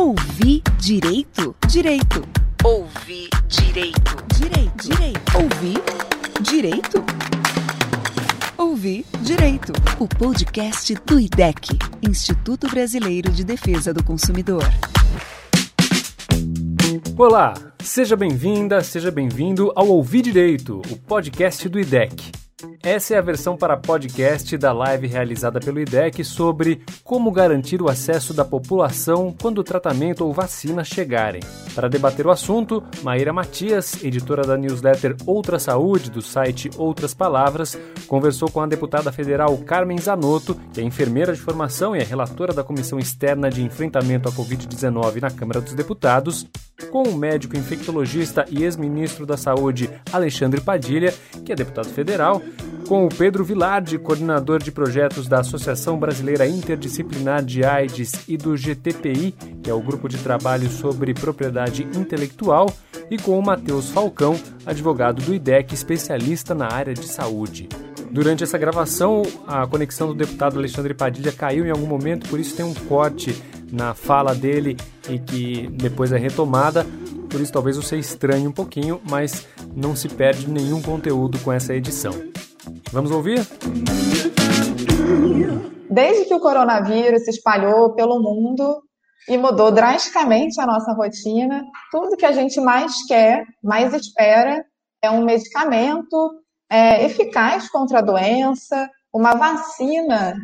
Ouvir direito? Direito. Ouvir direito. Direito. Direito. Ouvir direito? Ouvir direito. O podcast do IDEC, Instituto Brasileiro de Defesa do Consumidor. Olá, seja bem-vinda, seja bem-vindo ao Ouvir Direito, o podcast do IDEC. Essa é a versão para podcast da live realizada pelo IDEC sobre como garantir o acesso da população quando o tratamento ou vacina chegarem. Para debater o assunto, Maíra Matias, editora da newsletter Outra Saúde do site Outras Palavras, conversou com a deputada federal Carmen Zanotto, que é enfermeira de formação e é relatora da Comissão Externa de Enfrentamento à Covid-19 na Câmara dos Deputados, com o médico infectologista e ex-ministro da Saúde Alexandre Padilha, que é deputado federal, com o Pedro Vilardi, coordenador de projetos da Associação Brasileira Interdisciplinar de AIDS e do GTPI, que é o grupo de trabalho sobre propriedade intelectual, e com o Matheus Falcão, advogado do IDEC, especialista na área de saúde. Durante essa gravação, a conexão do deputado Alexandre Padilha caiu em algum momento, por isso tem um corte na fala dele e que depois é retomada. Por isso talvez você estranhe um pouquinho, mas não se perde nenhum conteúdo com essa edição. Vamos ouvir? Desde que o coronavírus se espalhou pelo mundo e mudou drasticamente a nossa rotina, tudo que a gente mais quer, mais espera, é um medicamento é, eficaz contra a doença, uma vacina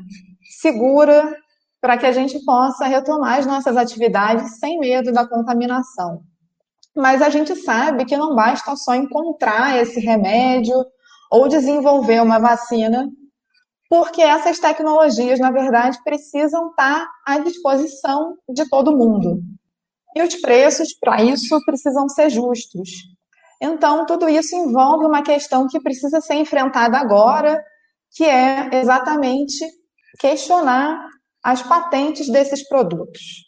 segura para que a gente possa retomar as nossas atividades sem medo da contaminação. Mas a gente sabe que não basta só encontrar esse remédio ou desenvolver uma vacina, porque essas tecnologias, na verdade, precisam estar à disposição de todo mundo. E os preços para isso precisam ser justos. Então, tudo isso envolve uma questão que precisa ser enfrentada agora, que é exatamente questionar as patentes desses produtos.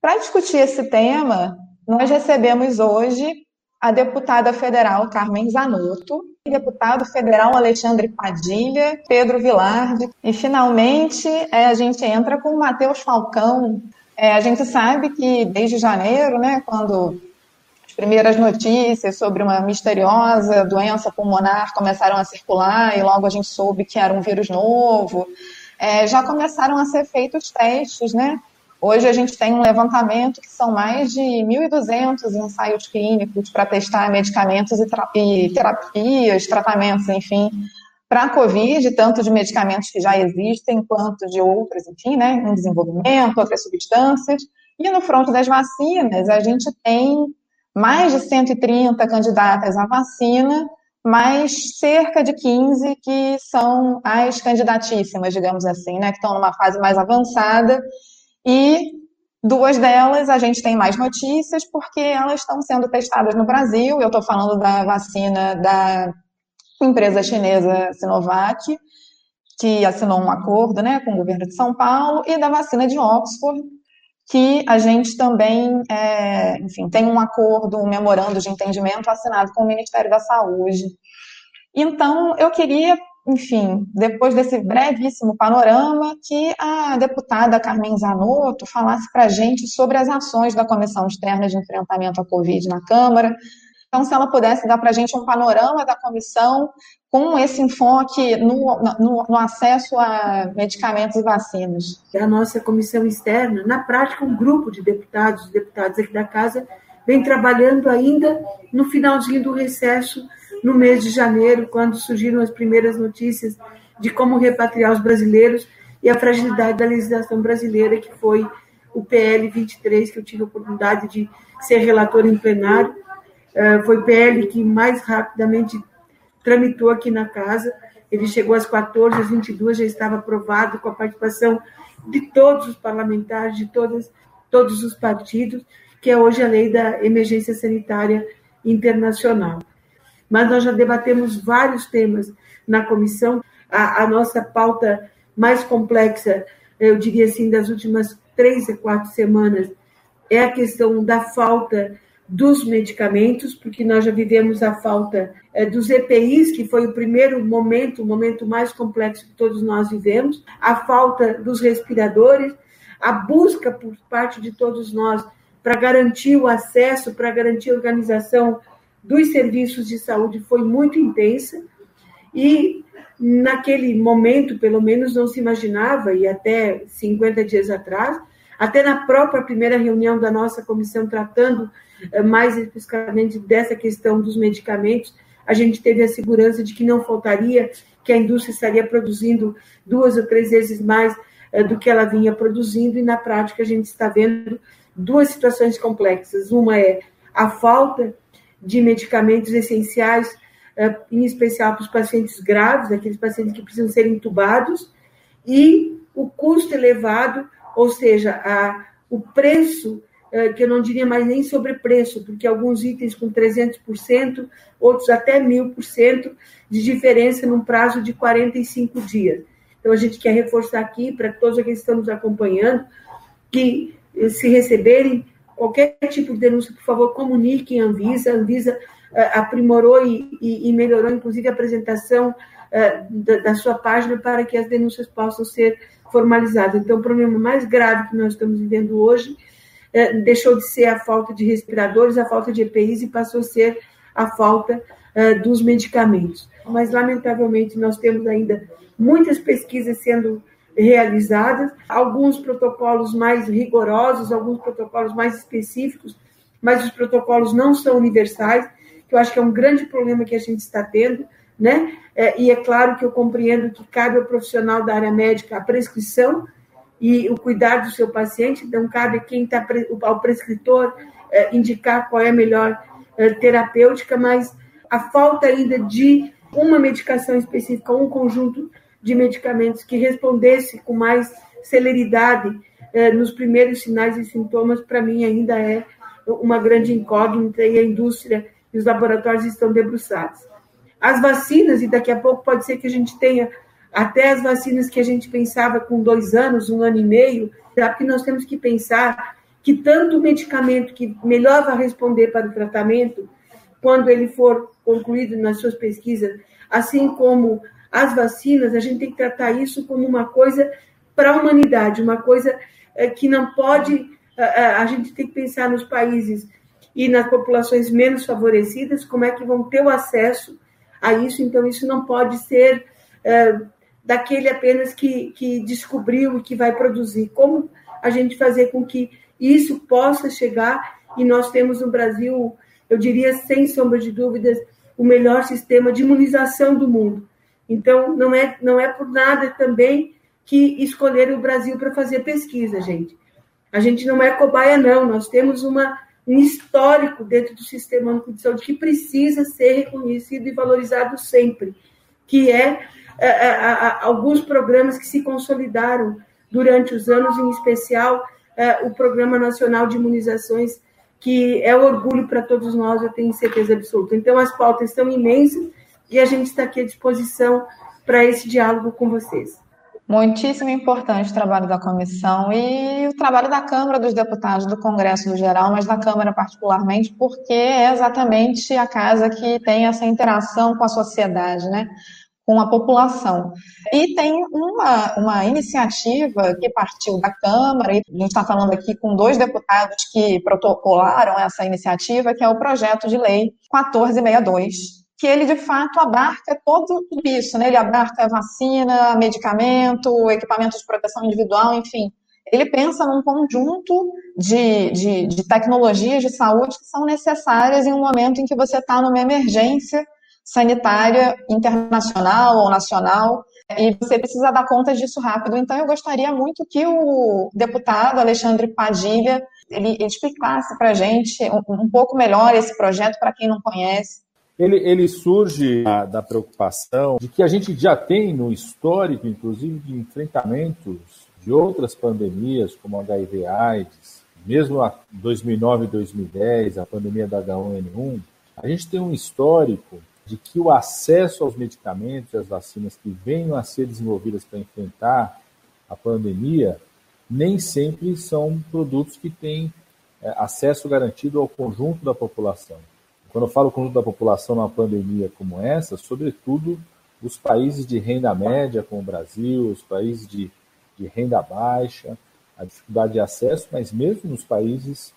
Para discutir esse tema, nós recebemos hoje a deputada federal Carmen Zanotto, deputado federal Alexandre Padilha, Pedro Vilardi, e finalmente é, a gente entra com o Matheus Falcão. É, a gente sabe que desde janeiro, né, quando as primeiras notícias sobre uma misteriosa doença pulmonar começaram a circular e logo a gente soube que era um vírus novo, é, já começaram a ser feitos testes, né? Hoje a gente tem um levantamento que são mais de 1.200 ensaios clínicos para testar medicamentos e, e terapias, tratamentos, enfim, para a Covid, tanto de medicamentos que já existem, quanto de outros, enfim, né, em desenvolvimento, outras substâncias. E no fronte das vacinas, a gente tem mais de 130 candidatas à vacina, mais cerca de 15 que são as candidatíssimas, digamos assim, né, que estão numa fase mais avançada e duas delas a gente tem mais notícias porque elas estão sendo testadas no Brasil. Eu estou falando da vacina da empresa chinesa Sinovac, que assinou um acordo né, com o governo de São Paulo, e da vacina de Oxford, que a gente também, é, enfim, tem um acordo, um memorando de entendimento assinado com o Ministério da Saúde. Então, eu queria enfim, depois desse brevíssimo panorama, que a deputada Carmen Zanotto falasse para a gente sobre as ações da Comissão Externa de Enfrentamento à Covid na Câmara. Então, se ela pudesse dar para a gente um panorama da comissão com esse enfoque no, no, no, acesso a medicamentos e vacinas. A nossa comissão externa, na prática, um grupo de deputados e deputadas aqui da casa vem trabalhando ainda no finalzinho do recesso no mês de janeiro, quando surgiram as primeiras notícias de como repatriar os brasileiros e a fragilidade da legislação brasileira, que foi o PL 23, que eu tive a oportunidade de ser relator em plenário. Eh, foi o PL que mais rapidamente tramitou aqui na casa. Ele chegou às 14, às 22, já estava aprovado com a participação de todos os parlamentares, de todas, todos os partidos, que é hoje a lei da emergência sanitária internacional mas nós já debatemos vários temas na comissão. A, a nossa pauta mais complexa, eu diria assim, das últimas três a quatro semanas, é a questão da falta dos medicamentos, porque nós já vivemos a falta é, dos EPIs, que foi o primeiro momento, o momento mais complexo que todos nós vivemos, a falta dos respiradores, a busca por parte de todos nós para garantir o acesso, para garantir a organização dos serviços de saúde foi muito intensa e naquele momento, pelo menos, não se imaginava, e até 50 dias atrás, até na própria primeira reunião da nossa comissão, tratando eh, mais especificamente dessa questão dos medicamentos, a gente teve a segurança de que não faltaria, que a indústria estaria produzindo duas ou três vezes mais eh, do que ela vinha produzindo, e na prática a gente está vendo duas situações complexas. Uma é a falta de medicamentos essenciais, eh, em especial para os pacientes graves, aqueles pacientes que precisam ser entubados, e o custo elevado, ou seja, a, o preço, eh, que eu não diria mais nem sobrepreço, porque alguns itens com 300%, outros até 1.000% de diferença num prazo de 45 dias. Então, a gente quer reforçar aqui, para todos aqueles que estão nos acompanhando, que eh, se receberem qualquer tipo de denúncia, por favor, comuniquem a Anvisa. A Anvisa uh, aprimorou e, e, e, melhorou, inclusive, a apresentação uh, da, da, sua página para que as denúncias possam ser formalizadas. Então, o problema mais grave que nós estamos vivendo hoje uh, deixou de ser a falta de respiradores, a falta de EPIs e passou a ser a falta dos medicamentos. Mas, lamentavelmente, nós temos ainda muitas pesquisas sendo realizadas, alguns protocolos mais rigorosos, alguns protocolos mais específicos, mas os protocolos não são universais, que eu acho que é um grande problema que a gente está tendo, né? É, e é claro que eu compreendo que cabe ao profissional da área médica a prescrição e o cuidado do seu paciente, então cabe quem está ao prescritor é, indicar qual é a melhor é, terapêutica, mas a falta ainda de uma medicação específica, um conjunto de medicamentos que respondesse com mais celeridade eh, nos primeiros sinais e sintomas, para mim ainda é uma grande incógnita e a indústria e os laboratórios estão debruçados. As vacinas, e daqui a pouco pode ser que a gente tenha até as vacinas que a gente pensava com dois anos, um ano e meio, porque nós temos que pensar que tanto o medicamento que melhor vai responder para o tratamento, quando ele for concluído nas suas pesquisas, assim como as vacinas, a gente tem que tratar isso como uma coisa para a humanidade, uma coisa eh, que não pode. Eh, eh, a gente tem que pensar nos países e nas populações menos favorecidas, como é que vão ter o acesso a isso. Então, isso não pode ser é, daquele apenas que, que descobriu e que vai produzir. Como a gente fazer com que isso possa chegar e nós temos no Brasil, eu diria, sem sombra de dúvidas, o melhor sistema de imunização do mundo. Então, não é, não é por nada também que escolheram o Brasil para fazer pesquisa, gente. A gente não é cobaia, não. Nós temos uma, um histórico dentro do Sistema Único de Saúde que precisa ser reconhecido e valorizado sempre, que é, é, é, alguns programas que se consolidaram durante os anos, em especial é, o Programa Nacional de Imunizações, que é orgulho para todos nós, eu tenho certeza absoluta. Então, as pautas estão imensas, e a gente está aqui à disposição para esse diálogo com vocês. Muitíssimo importante o trabalho da comissão e o trabalho da Câmara dos Deputados, do Congresso no geral, mas da Câmara particularmente, porque é exatamente a casa que tem essa interação com a sociedade, né? com a população. E tem uma, uma iniciativa que partiu da Câmara, e a gente está falando aqui com dois deputados que protocolaram essa iniciativa, que é o projeto de lei 1462, que ele de fato abarca todo isso, né? Ele abarca vacina, medicamento, equipamento de proteção individual, enfim. Ele pensa num conjunto de, de, de tecnologias de saúde que são necessárias em um momento em que você está numa emergência sanitária internacional ou nacional e você precisa dar conta disso rápido. Então, eu gostaria muito que o deputado Alexandre Padilha ele, ele explicasse para a gente um, um pouco melhor esse projeto para quem não conhece ele, ele surge da, da, preocupação de que a gente já tem no histórico, inclusive, de enfrentamentos de outras pandemias, como HIV AIDS, mesmo a 2009 e 2010, a pandemia da H1N1, a gente tem um histórico de que o acesso aos medicamentos e às vacinas que venham a ser desenvolvidas para enfrentar a pandemia nem sempre são produtos que têm é, acesso garantido ao conjunto da população. Quando eu falo conjunto da população numa pandemia como essa, sobretudo os países de renda média, como o Brasil, os países de, de renda baixa, a dificuldade de acesso, mas mesmo nos países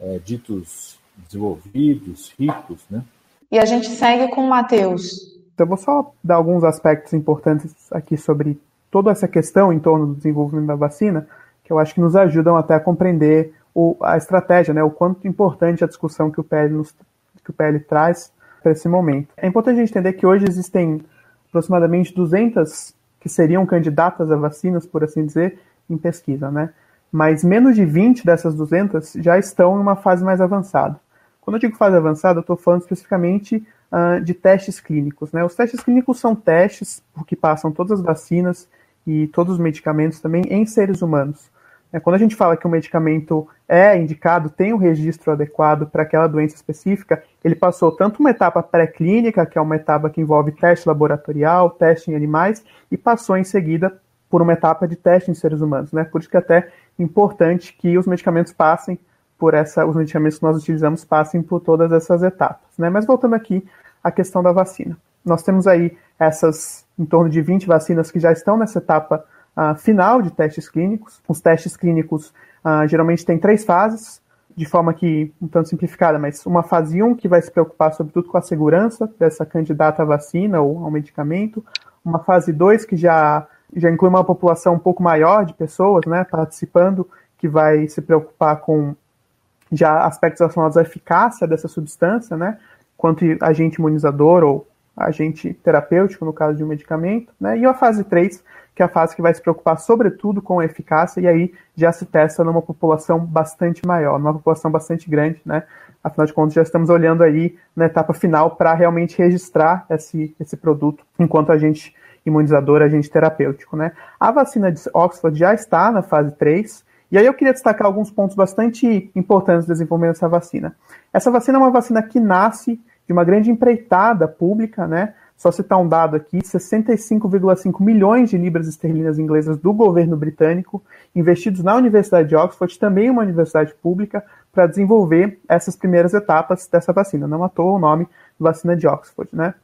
é, ditos desenvolvidos, ricos, né? E a gente segue com o Matheus. Então, eu vou só dar alguns aspectos importantes aqui sobre toda essa questão em torno do desenvolvimento da vacina, que eu acho que nos ajudam até a compreender o, a estratégia, né, o quanto importante a discussão que o PL, nos, que o PL traz para esse momento. É importante a gente entender que hoje existem aproximadamente 200 que seriam candidatas a vacinas, por assim dizer, em pesquisa, né? Mas menos de 20 dessas 200 já estão em uma fase mais avançada. Quando eu digo fase avançada, eu estou falando especificamente uh, de testes clínicos. Né? Os testes clínicos são testes que passam todas as vacinas e todos os medicamentos também em seres humanos. É, quando a gente fala que um medicamento é indicado, tem um registro adequado para aquela doença específica, ele passou tanto uma etapa pré-clínica, que é uma etapa que envolve teste laboratorial, teste em animais, e passou em seguida por uma etapa de teste em seres humanos. Né? Por isso que é até importante que os medicamentos passem por essa, os medicamentos que nós utilizamos passem por todas essas etapas. Né? Mas voltando aqui à questão da vacina. Nós temos aí essas em torno de 20 vacinas que já estão nessa etapa uh, final de testes clínicos. Os testes clínicos uh, geralmente têm três fases, de forma que, um tanto simplificada, mas uma fase 1 que vai se preocupar sobretudo com a segurança dessa candidata à vacina ou ao medicamento, uma fase 2 que já, já inclui uma população um pouco maior de pessoas né, participando, que vai se preocupar com já aspectos relacionados à eficácia dessa substância, né, quanto agente imunizador ou agente terapêutico, no caso de um medicamento, né, e a fase 3, que é a fase que vai se preocupar sobretudo com a eficácia, e aí já se testa numa população bastante maior, numa população bastante grande, né, afinal de contas já estamos olhando aí na etapa final para realmente registrar esse, esse produto enquanto agente imunizador, agente terapêutico, né. A vacina de Oxford já está na fase 3, e aí eu queria destacar alguns pontos bastante importantes do desenvolvimento dessa vacina. Essa vacina é uma vacina que nasce de uma grande empreitada pública, né? Só citar um dado aqui: 65,5 milhões de libras esterlinas inglesas do governo britânico investidos na Universidade de Oxford, também uma universidade pública, para desenvolver essas primeiras etapas dessa vacina. Não à toa o nome vacina de Oxford, né?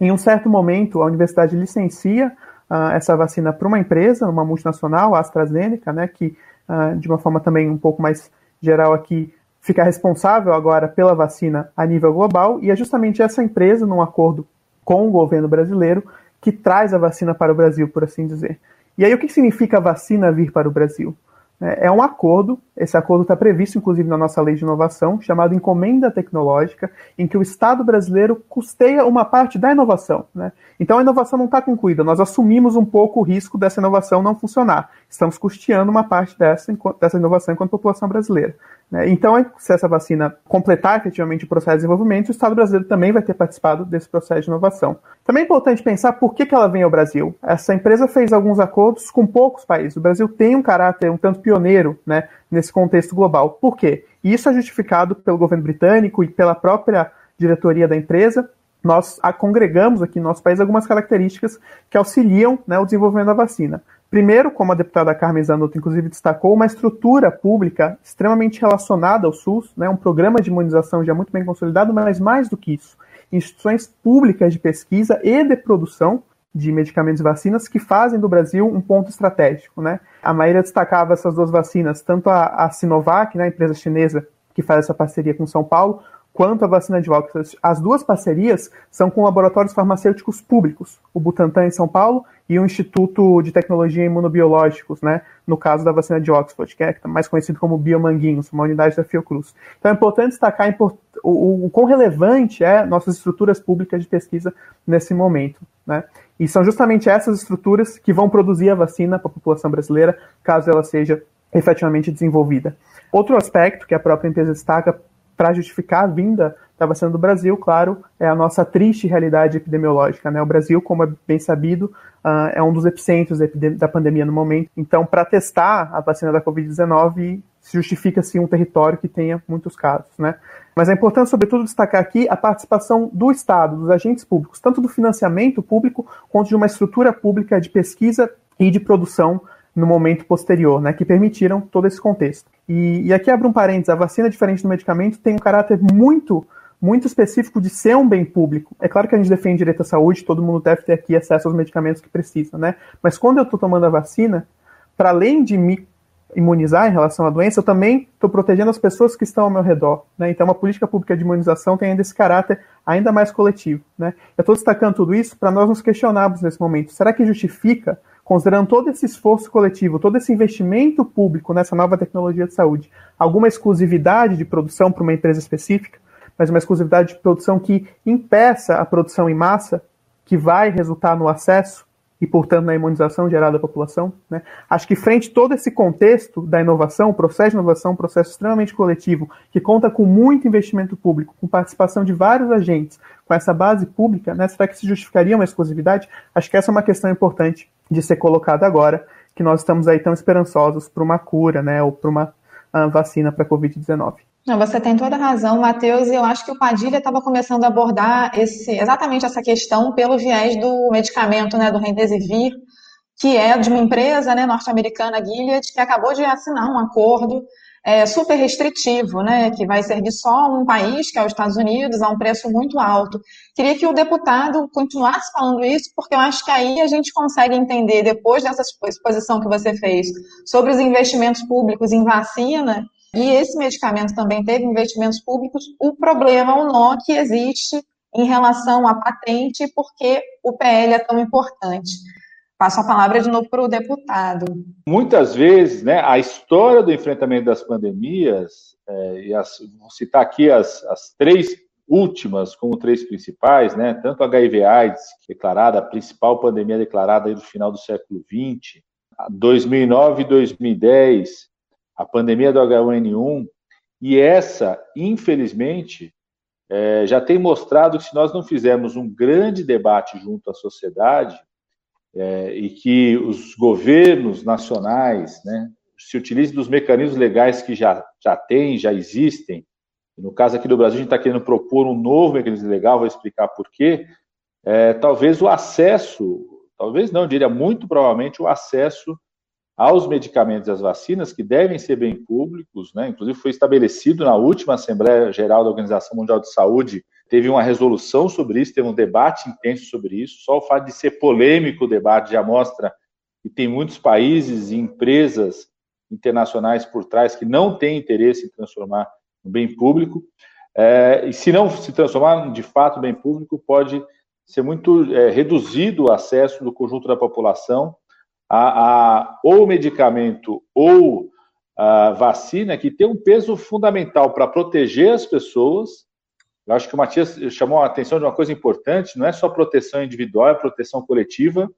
Em um certo momento, a universidade licencia uh, essa vacina para uma empresa, uma multinacional, a AstraZeneca, né, que uh, de uma forma também um pouco mais geral aqui, fica responsável agora pela vacina a nível global, e é justamente essa empresa, num acordo com o governo brasileiro, que traz a vacina para o Brasil, por assim dizer. E aí, o que significa a vacina vir para o Brasil? É, é um acordo, esse acordo está previsto inclusive na nossa lei de inovação, chamado Encomenda Tecnológica, em que o Estado brasileiro custeia uma parte da inovação. Né? Então a inovação não está concluída, nós assumimos um pouco o risco dessa inovação não funcionar. Estamos custeando uma parte dessa, dessa inovação enquanto população brasileira. Né? Então, se essa vacina completar efetivamente o processo de desenvolvimento, o Estado brasileiro também vai ter participado desse processo de inovação. Também é importante pensar por que, que ela vem ao Brasil. Essa empresa fez alguns acordos com poucos países. O Brasil tem um caráter um tanto pioneiro né, nesse contexto global. Por quê? Isso é justificado pelo governo britânico e pela própria diretoria da empresa. Nós congregamos aqui no nosso país algumas características que auxiliam né, o desenvolvimento da vacina. Primeiro, como a deputada Carmen Zanotto, inclusive, destacou, uma estrutura pública extremamente relacionada ao SUS, né, um programa de imunização já muito bem consolidado, mas mais do que isso, instituições públicas de pesquisa e de produção de medicamentos e vacinas que fazem do Brasil um ponto estratégico. Né? A Maíra destacava essas duas vacinas, tanto a, a Sinovac, né, a empresa chinesa que faz essa parceria com São Paulo, quanto a vacina de Oxford. As duas parcerias são com laboratórios farmacêuticos públicos, o Butantan em São Paulo e o Instituto de Tecnologia Imunobiológicos, né, no caso da vacina de Oxford, que é mais conhecido como Biomanguinhos, uma unidade da Fiocruz. Então é importante destacar o, o, o quão relevante é nossas estruturas públicas de pesquisa nesse momento. Né? E são justamente essas estruturas que vão produzir a vacina para a população brasileira, caso ela seja efetivamente desenvolvida. Outro aspecto que a própria empresa destaca para justificar a vinda da vacina do Brasil, claro, é a nossa triste realidade epidemiológica. Né? O Brasil, como é bem sabido, uh, é um dos epicentros da pandemia no momento. Então, para testar a vacina da Covid-19, se justifica-se um território que tenha muitos casos. Né? Mas é importante, sobretudo, destacar aqui a participação do Estado, dos agentes públicos, tanto do financiamento público quanto de uma estrutura pública de pesquisa e de produção no momento posterior, né, que permitiram todo esse contexto. E, e aqui abro um parênteses, a vacina, diferente do medicamento, tem um caráter muito muito específico de ser um bem público. É claro que a gente defende direito à saúde, todo mundo deve ter aqui acesso aos medicamentos que precisa, né? Mas quando eu estou tomando a vacina, para além de me imunizar em relação à doença, eu também estou protegendo as pessoas que estão ao meu redor. Né? Então, uma política pública de imunização tem ainda esse caráter ainda mais coletivo. Né? Eu estou destacando tudo isso para nós nos questionarmos nesse momento. Será que justifica, considerando todo esse esforço coletivo, todo esse investimento público nessa nova tecnologia de saúde, alguma exclusividade de produção para uma empresa específica, mas uma exclusividade de produção que impeça a produção em massa, que vai resultar no acesso e, portanto, na imunização gerada à população. Né? Acho que, frente a todo esse contexto da inovação, o processo de inovação, um processo extremamente coletivo, que conta com muito investimento público, com participação de vários agentes, com essa base pública, né? será que se justificaria uma exclusividade? Acho que essa é uma questão importante de ser colocada agora, que nós estamos aí tão esperançosos para uma cura, né, ou para uma uh, vacina para a Covid-19. Não, você tem toda a razão, Matheus, e eu acho que o Padilha estava começando a abordar esse, exatamente essa questão pelo viés do medicamento, né, do Remdesivir, que é de uma empresa né, norte-americana, Gilead, que acabou de assinar um acordo é, super restritivo, né, que vai servir só um país, que é os Estados Unidos, a um preço muito alto. Queria que o deputado continuasse falando isso, porque eu acho que aí a gente consegue entender, depois dessa exposição que você fez, sobre os investimentos públicos em vacina, e esse medicamento também teve investimentos públicos. O problema, o nó que existe em relação à patente, porque o PL é tão importante. Passo a palavra de novo para o deputado. Muitas vezes, né, a história do enfrentamento das pandemias, é, e as, vou citar aqui as, as três últimas como três principais, né, tanto a HIV/AIDS, declarada a principal pandemia declarada no final do século XX, 2009 e 2010, a pandemia do H1N1, e essa, infelizmente, é, já tem mostrado que se nós não fizermos um grande debate junto à sociedade, é, e que os governos nacionais né, se utilizem dos mecanismos legais que já, já têm, já existem, no caso aqui do Brasil, a gente está querendo propor um novo mecanismo legal, vou explicar por quê. É, talvez o acesso, talvez não, diria muito provavelmente o acesso aos medicamentos e às vacinas, que devem ser bem públicos, né? inclusive foi estabelecido na última Assembleia Geral da Organização Mundial de Saúde, teve uma resolução sobre isso, teve um debate intenso sobre isso, só o fato de ser polêmico o debate já mostra que tem muitos países e empresas internacionais por trás que não têm interesse em transformar no bem público, é, e se não se transformar de fato bem público, pode ser muito é, reduzido o acesso do conjunto da população a, a, ou medicamento ou a vacina que tem um peso fundamental para proteger as pessoas. Eu acho que o Matias chamou a atenção de uma coisa importante: não é só proteção individual, é proteção coletiva.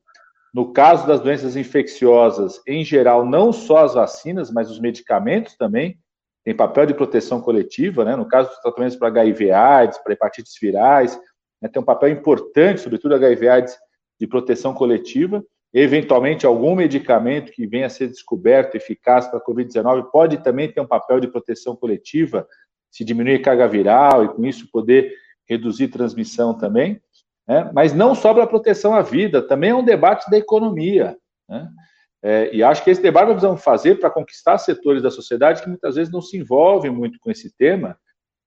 No caso das doenças infecciosas, em geral, não só as vacinas, mas os medicamentos também têm papel de proteção coletiva. Né? No caso dos tratamentos para HIV/AIDS, para hepatites virais, né, tem um papel importante, sobretudo HIV/AIDS, de proteção coletiva. Eventualmente, algum medicamento que venha a ser descoberto eficaz para a Covid-19 pode também ter um papel de proteção coletiva, se diminuir a carga viral e, com isso, poder reduzir transmissão também. Né? Mas não só para a proteção à vida, também é um debate da economia. Né? É, e acho que esse debate nós precisamos fazer para conquistar setores da sociedade que muitas vezes não se envolvem muito com esse tema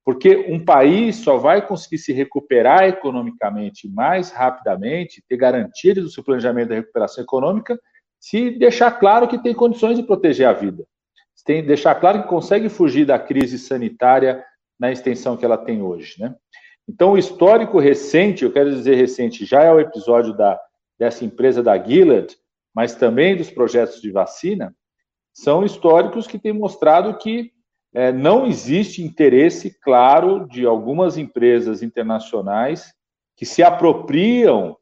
porque um país só vai conseguir se recuperar economicamente mais rapidamente, ter garantia do seu planejamento da recuperação econômica, se deixar claro que tem condições de proteger a vida. Tem, deixar claro que consegue fugir da crise sanitária na extensão que ela tem hoje. Né? Então, o histórico recente, eu quero dizer recente, já é o episódio da, dessa empresa da Gilead, mas também dos projetos de vacina, são históricos que têm mostrado que é, não existe interesse claro de algumas empresas internacionais que se apropriam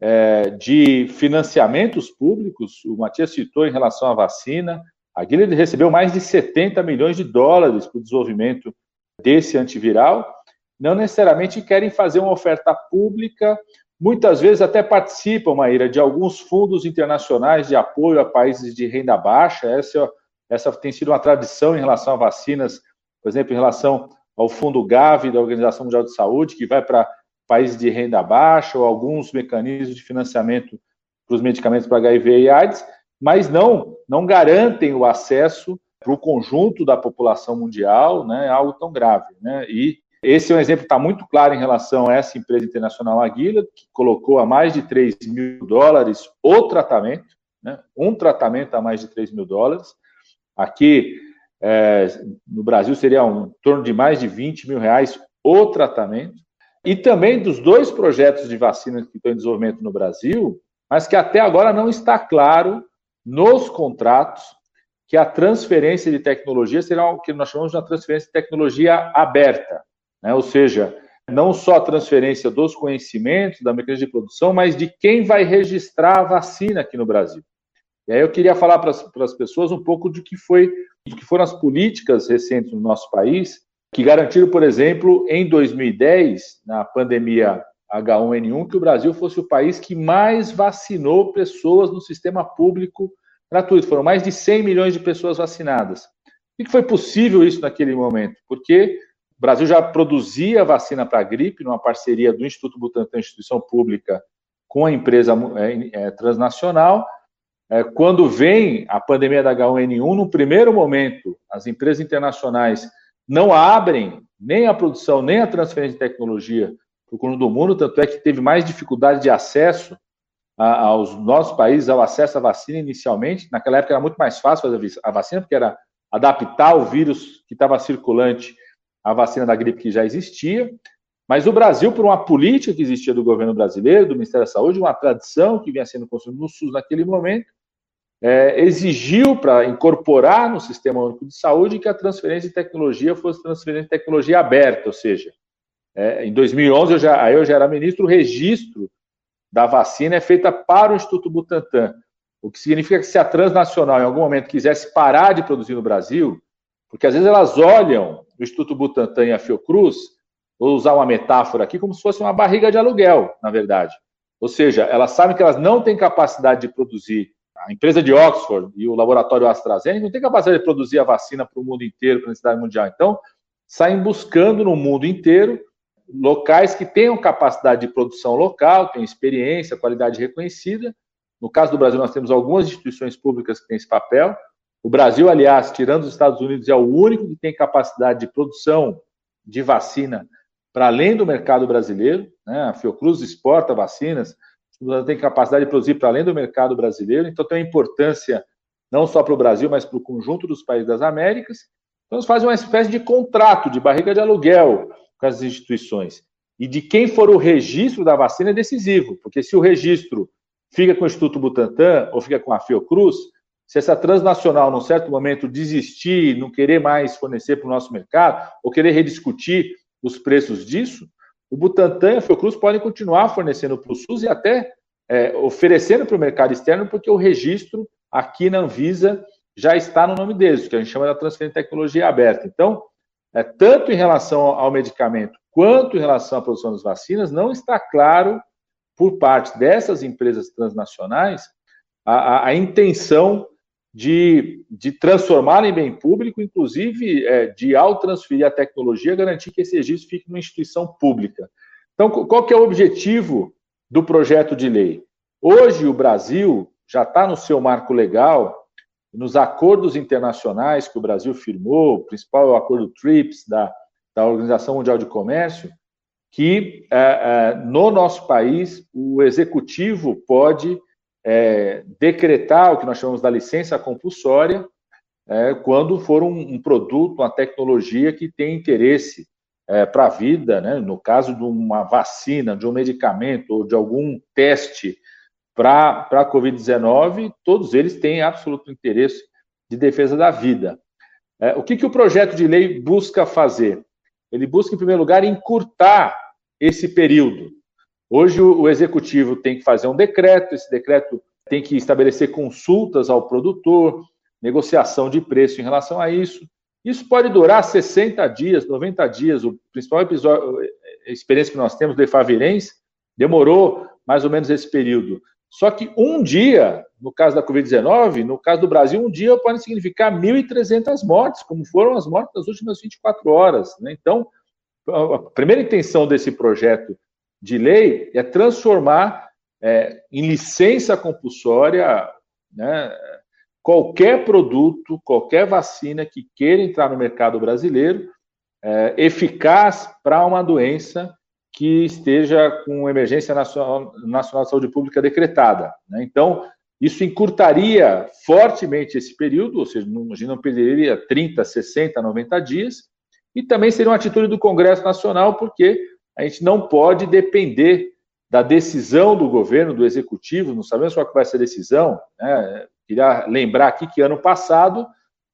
é, de financiamentos públicos. O Matias citou em relação à vacina. A Gilead recebeu mais de 70 milhões de dólares para o desenvolvimento desse antiviral. Não necessariamente querem fazer uma oferta pública, muitas vezes até participam, Maíra, de alguns fundos internacionais de apoio a países de renda baixa. Essa essa tem sido uma tradição em relação a vacinas, por exemplo, em relação ao fundo Gavi da Organização Mundial de Saúde, que vai para países de renda baixa ou alguns mecanismos de financiamento para os medicamentos para HIV e AIDS, mas não, não garantem o acesso para o conjunto da população mundial, né, é algo tão grave. Né? E esse é um exemplo que está muito claro em relação a essa empresa internacional Aguila, que colocou a mais de 3 mil dólares o tratamento, né, um tratamento a mais de 3 mil dólares, Aqui é, no Brasil seria um, em torno de mais de 20 mil reais o tratamento. E também dos dois projetos de vacina que estão em desenvolvimento no Brasil, mas que até agora não está claro nos contratos que a transferência de tecnologia será o que nós chamamos de transferência de tecnologia aberta, né? ou seja, não só a transferência dos conhecimentos, da mecanismo de produção, mas de quem vai registrar a vacina aqui no Brasil. E aí eu queria falar para as pessoas um pouco de que foi, do que foram as políticas recentes no nosso país que garantiram, por exemplo, em 2010, na pandemia H1N1, que o Brasil fosse o país que mais vacinou pessoas no sistema público gratuito. Foram mais de 100 milhões de pessoas vacinadas. Por que foi possível isso naquele momento? Porque o Brasil já produzia vacina para a gripe, numa parceria do Instituto Butantan, instituição pública, com a empresa é, é, transnacional. É, quando vem a pandemia da H1N1, no primeiro momento, as empresas internacionais não abrem nem a produção, nem a transferência de tecnologia o conjunto do mundo, tanto é que teve mais dificuldade de acesso a, aos nossos países ao acesso à vacina inicialmente. Naquela época era muito mais fácil fazer a vacina, porque era adaptar o vírus que estava circulante à vacina da gripe que já existia. Mas o Brasil, por uma política que existia do governo brasileiro, do Ministério da Saúde, uma tradição que vinha sendo construída no SUS naquele momento, é, exigiu para incorporar no Sistema Único de Saúde que a transferência de tecnologia fosse transferência de tecnologia aberta, ou seja, é, em 2011, eu já, aí eu já era ministro, o registro da vacina é feita para o Instituto Butantan, o que significa que se a transnacional em algum momento quisesse parar de produzir no Brasil, porque às vezes elas olham o Instituto Butantan e a Fiocruz, vou usar uma metáfora aqui, como se fosse uma barriga de aluguel, na verdade. Ou seja, elas sabem que elas não têm capacidade de produzir a empresa de Oxford e o laboratório AstraZeneca não tem capacidade de produzir a vacina para o mundo inteiro, para a necessidade mundial. Então, saem buscando no mundo inteiro locais que tenham capacidade de produção local, tenham experiência, qualidade reconhecida. No caso do Brasil, nós temos algumas instituições públicas que têm esse papel. O Brasil, aliás, tirando os Estados Unidos, é o único que tem capacidade de produção de vacina para além do mercado brasileiro. Né? A Fiocruz exporta vacinas tem capacidade de produzir para além do mercado brasileiro, então tem uma importância não só para o Brasil, mas para o conjunto dos países das Américas. Então, eles fazem uma espécie de contrato, de barriga de aluguel com as instituições. E de quem for o registro da vacina é decisivo, porque se o registro fica com o Instituto Butantan ou fica com a Fiocruz, se essa transnacional, num certo momento, desistir, não querer mais fornecer para o nosso mercado, ou querer rediscutir os preços disso, o Butantan e a Fiocruz podem continuar fornecendo para o SUS e até é, oferecendo para o mercado externo, porque o registro aqui na Anvisa já está no nome deles, que a gente chama de transferência de tecnologia aberta. Então, é, tanto em relação ao medicamento quanto em relação à produção das vacinas, não está claro por parte dessas empresas transnacionais a, a, a intenção de, de transformar em bem público, inclusive é, de, ao transferir a tecnologia, garantir que esse registro fique numa instituição pública. Então, qual que é o objetivo do projeto de lei? Hoje, o Brasil já está no seu marco legal, nos acordos internacionais que o Brasil firmou, o principal é o acordo TRIPS, da, da Organização Mundial de Comércio, que é, é, no nosso país o executivo pode é, decretar o que nós chamamos da licença compulsória é, quando for um, um, produto, uma tecnologia que tem interesse é, para a vida, né? no caso de uma vacina, de um medicamento ou de algum teste para a Covid-19, todos eles têm absoluto interesse de defesa da vida. É, o que, que o projeto de lei busca fazer? Ele busca, em primeiro lugar, encurtar esse período. Hoje o executivo tem que fazer um decreto, esse decreto tem que estabelecer consultas ao produtor, negociação de preço em relação a isso. Isso pode durar 60 dias, 90 dias. O principal episódio, a experiência que nós temos do Efavirense demorou mais ou menos esse período. Só que um dia, no caso da Covid-19, no caso do Brasil, um dia pode significar 1.300 mortes, como foram as mortes das últimas 24 horas. Né? Então, a primeira intenção desse projeto de lei é transformar é, em licença compulsória né, qualquer produto, qualquer vacina que queira entrar no mercado brasileiro, é, eficaz para uma doença que esteja com emergência nacional, nacional de saúde pública decretada. Né? Então, Isso encurtaria fortemente esse período, ou seja, a gente não perderia 30, 60, 90 dias, e também seria uma atitude do Congresso Nacional, porque a gente não pode depender da decisão do governo, do executivo, não sabemos qual vai ser a decisão. Né? Queria lembrar aqui que ano passado,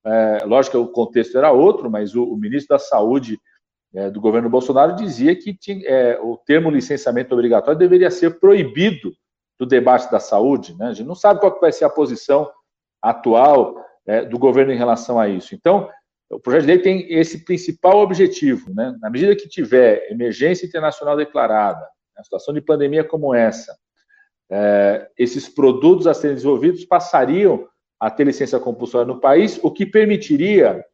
é, lógico que o contexto era outro, mas o, o ministro da Saúde é, do governo Bolsonaro dizia que tinha, é, o termo licenciamento obrigatório deveria ser proibido do debate da saúde. Né? A gente não sabe qual vai ser a posição atual é, do governo em relação a isso. Então, o projeto de lei tem esse principal objetivo. Né? Na medida que tiver emergência internacional declarada, uma situação de pandemia como essa, é, esses produtos a serem desenvolvidos passariam a ter licença compulsória no país, o que permitiria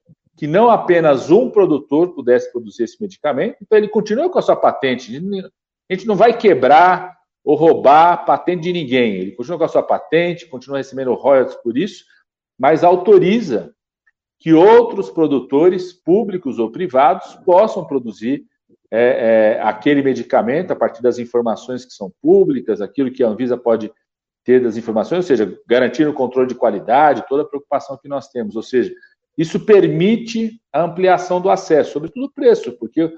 que não apenas um produtor pudesse produzir esse medicamento, então ele continua com a sua patente. A gente não vai quebrar ou roubar a patente de ninguém. Ele continua com a sua patente, continua recebendo royalties por isso, mas autoriza que outros produtores, públicos ou privados, possam produzir é, é, aquele medicamento a partir das informações que são públicas, aquilo que a Anvisa pode ter das informações, ou seja, garantir o controle de qualidade, toda a preocupação que nós temos. Ou seja, isso permite a ampliação do acesso, sobretudo o preço, porque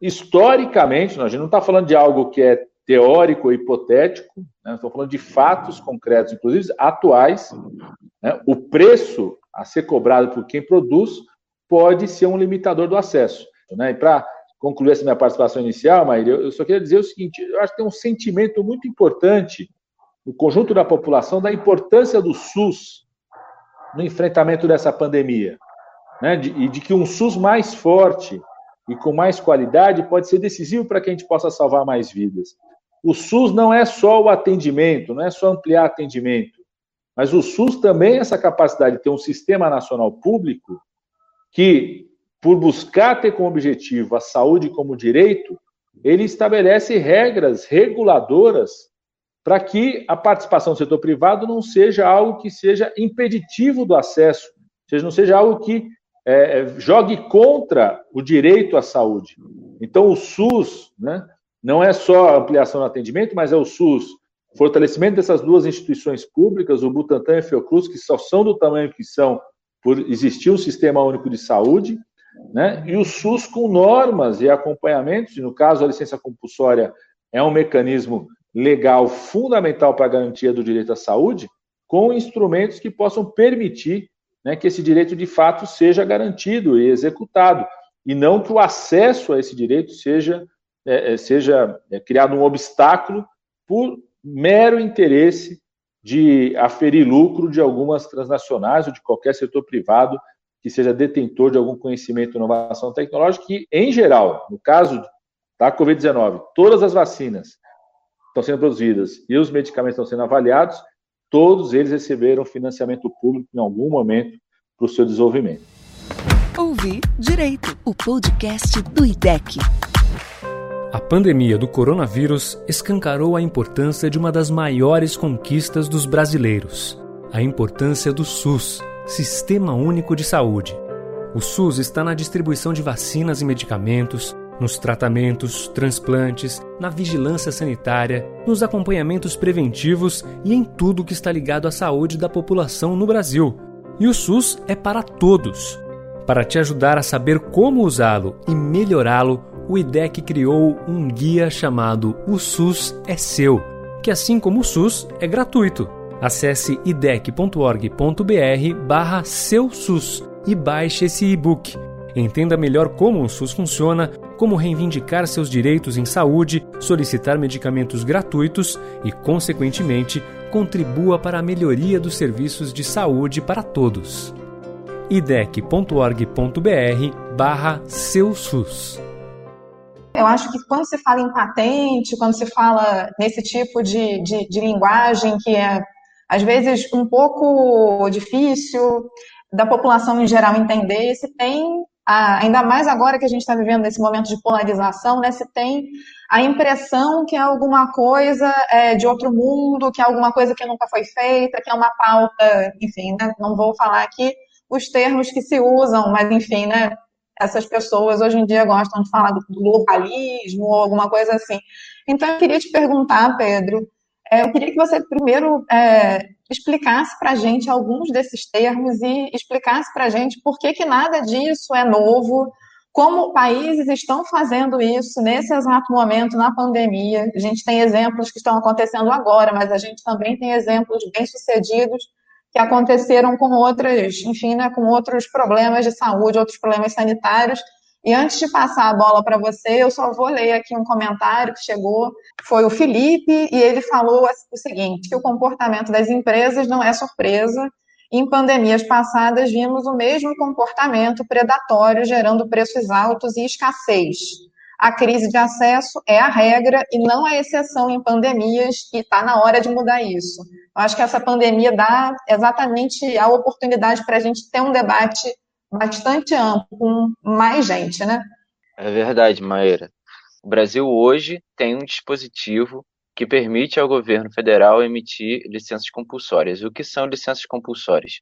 historicamente, a gente não está falando de algo que é teórico ou hipotético, né? estamos falando de fatos concretos, inclusive atuais. Né? O preço a ser cobrado por quem produz pode ser um limitador do acesso. Né? E para concluir essa minha participação inicial, Maíra, eu só queria dizer o seguinte: eu acho que tem um sentimento muito importante no conjunto da população da importância do SUS no enfrentamento dessa pandemia. Né? De, e de que um SUS mais forte e com mais qualidade pode ser decisivo para que a gente possa salvar mais vidas. O SUS não é só o atendimento, não é só ampliar atendimento, mas o SUS também é essa capacidade de ter um sistema nacional público que, por buscar ter como objetivo a saúde como direito, ele estabelece regras reguladoras para que a participação do setor privado não seja algo que seja impeditivo do acesso, seja, não seja algo que é, jogue contra o direito à saúde. Então, o SUS, né, não é só ampliação do atendimento, mas é o SUS, fortalecimento dessas duas instituições públicas, o Butantan e a Fiocruz, que só são do tamanho que são por existir um sistema único de saúde, né? e o SUS com normas e acompanhamentos, e no caso a licença compulsória é um mecanismo legal fundamental para a garantia do direito à saúde, com instrumentos que possam permitir né, que esse direito de fato seja garantido e executado, e não que o acesso a esse direito seja é, é, seja é, criado um obstáculo por mero interesse de aferir lucro de algumas transnacionais ou de qualquer setor privado que seja detentor de algum conhecimento e inovação tecnológica, que, em geral, no caso da Covid-19, todas as vacinas estão sendo produzidas e os medicamentos estão sendo avaliados, todos eles receberam financiamento público em algum momento para o seu desenvolvimento. Ouvir Direito, o podcast do IDEC. A pandemia do coronavírus escancarou a importância de uma das maiores conquistas dos brasileiros: a importância do SUS, Sistema Único de Saúde. O SUS está na distribuição de vacinas e medicamentos, nos tratamentos, transplantes, na vigilância sanitária, nos acompanhamentos preventivos e em tudo que está ligado à saúde da população no Brasil. E o SUS é para todos. Para te ajudar a saber como usá-lo e melhorá-lo, o IDEC criou um guia chamado O SUS é Seu, que assim como o SUS é gratuito. Acesse idec.org.br barra seu SUS e baixe esse e-book. Entenda melhor como o SUS funciona, como reivindicar seus direitos em saúde, solicitar medicamentos gratuitos e, consequentemente, contribua para a melhoria dos serviços de saúde para todos. idec.org.br barra seu SUS. Eu acho que quando se fala em patente, quando se fala nesse tipo de, de, de linguagem que é, às vezes, um pouco difícil da população em geral entender, se tem, ainda mais agora que a gente está vivendo nesse momento de polarização, né, se tem a impressão que é alguma coisa é, de outro mundo, que é alguma coisa que nunca foi feita, que é uma pauta, enfim, né, não vou falar aqui os termos que se usam, mas enfim, né, essas pessoas hoje em dia gostam de falar do globalismo ou alguma coisa assim. Então, eu queria te perguntar, Pedro, eu queria que você primeiro é, explicasse para a gente alguns desses termos e explicasse para a gente por que, que nada disso é novo, como países estão fazendo isso nesse exato momento na pandemia. A gente tem exemplos que estão acontecendo agora, mas a gente também tem exemplos bem-sucedidos que aconteceram com outras, enfim, né, com outros problemas de saúde, outros problemas sanitários. E antes de passar a bola para você, eu só vou ler aqui um comentário que chegou. Foi o Felipe, e ele falou o seguinte: que o comportamento das empresas não é surpresa. Em pandemias passadas, vimos o mesmo comportamento predatório, gerando preços altos e escassez. A crise de acesso é a regra e não a exceção em pandemias, e está na hora de mudar isso. Eu acho que essa pandemia dá exatamente a oportunidade para a gente ter um debate bastante amplo, com mais gente, né? É verdade, Maíra. O Brasil hoje tem um dispositivo que permite ao governo federal emitir licenças compulsórias. O que são licenças compulsórias?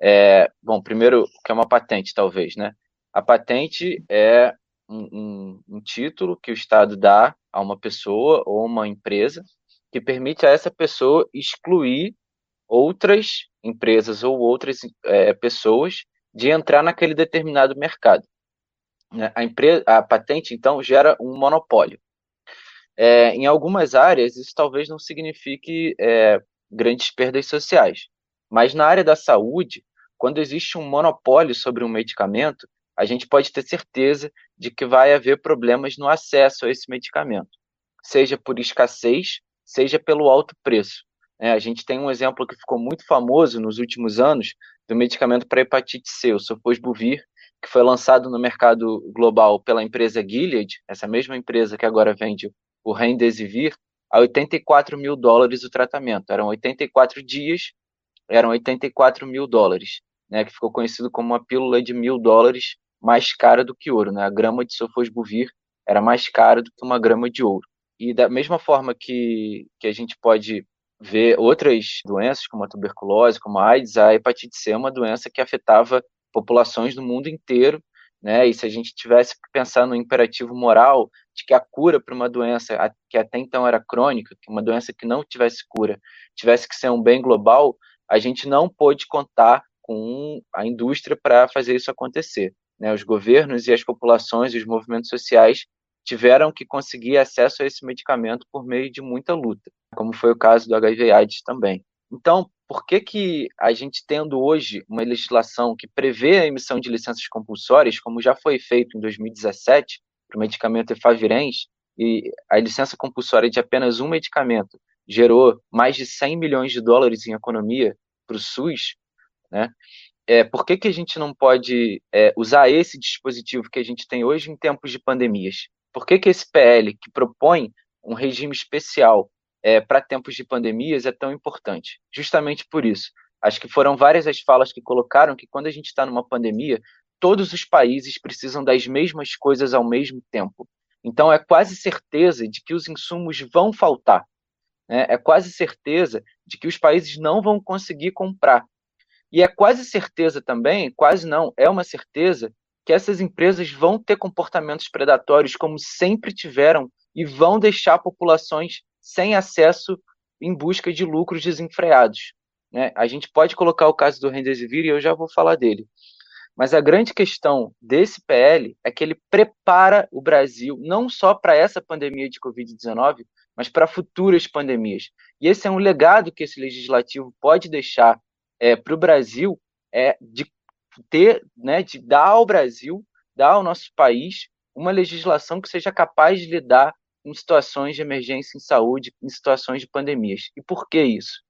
É, bom, primeiro, que é uma patente, talvez, né? A patente é um, um, um título que o Estado dá a uma pessoa ou uma empresa que permite a essa pessoa excluir outras empresas ou outras é, pessoas de entrar naquele determinado mercado. Né? A, empresa, a patente, então, gera um monopólio. É, em algumas áreas, isso talvez não signifique é, grandes perdas sociais, mas na área da saúde, quando existe um monopólio sobre um medicamento, a gente pode ter certeza de que vai haver problemas no acesso a esse medicamento, seja por escassez, seja pelo alto preço. É, a gente tem um exemplo que ficou muito famoso nos últimos anos do medicamento para hepatite C, o Sofosbuvir, que foi lançado no mercado global pela empresa Gilead, essa mesma empresa que agora vende o Remdesivir, a 84 mil dólares o tratamento. Eram 84 dias, eram 84 mil dólares, né, que ficou conhecido como uma pílula de mil dólares mais cara do que ouro. Né? A grama de Sofosbuvir era mais cara do que uma grama de ouro. E da mesma forma que, que a gente pode ver outras doenças, como a tuberculose, como a AIDS, a hepatite C é uma doença que afetava populações do mundo inteiro, né? E se a gente tivesse que pensar no imperativo moral de que a cura para uma doença que até então era crônica, que uma doença que não tivesse cura, tivesse que ser um bem global, a gente não pôde contar com a indústria para fazer isso acontecer. Né? Os governos e as populações e os movimentos sociais tiveram que conseguir acesso a esse medicamento por meio de muita luta, como foi o caso do HIV/AIDS também. Então, por que que a gente tendo hoje uma legislação que prevê a emissão de licenças compulsórias, como já foi feito em 2017 para o medicamento efavirenz, e a licença compulsória de apenas um medicamento gerou mais de 100 milhões de dólares em economia para o SUS, né? É, por que, que a gente não pode é, usar esse dispositivo que a gente tem hoje em tempos de pandemias? Por que, que esse PL, que propõe um regime especial é, para tempos de pandemias, é tão importante? Justamente por isso. Acho que foram várias as falas que colocaram que quando a gente está numa pandemia, todos os países precisam das mesmas coisas ao mesmo tempo. Então, é quase certeza de que os insumos vão faltar. Né? É quase certeza de que os países não vão conseguir comprar. E é quase certeza também, quase não, é uma certeza que essas empresas vão ter comportamentos predatórios como sempre tiveram e vão deixar populações sem acesso em busca de lucros desenfreados. Né? A gente pode colocar o caso do Remdesivir e eu já vou falar dele. Mas a grande questão desse PL é que ele prepara o Brasil não só para essa pandemia de Covid-19, mas para futuras pandemias. E esse é um legado que esse legislativo pode deixar é, para o Brasil é, de ter, né, de dar ao Brasil, dar ao nosso país uma legislação que seja capaz de lidar em situações de emergência em saúde, em situações de pandemias. E por que isso?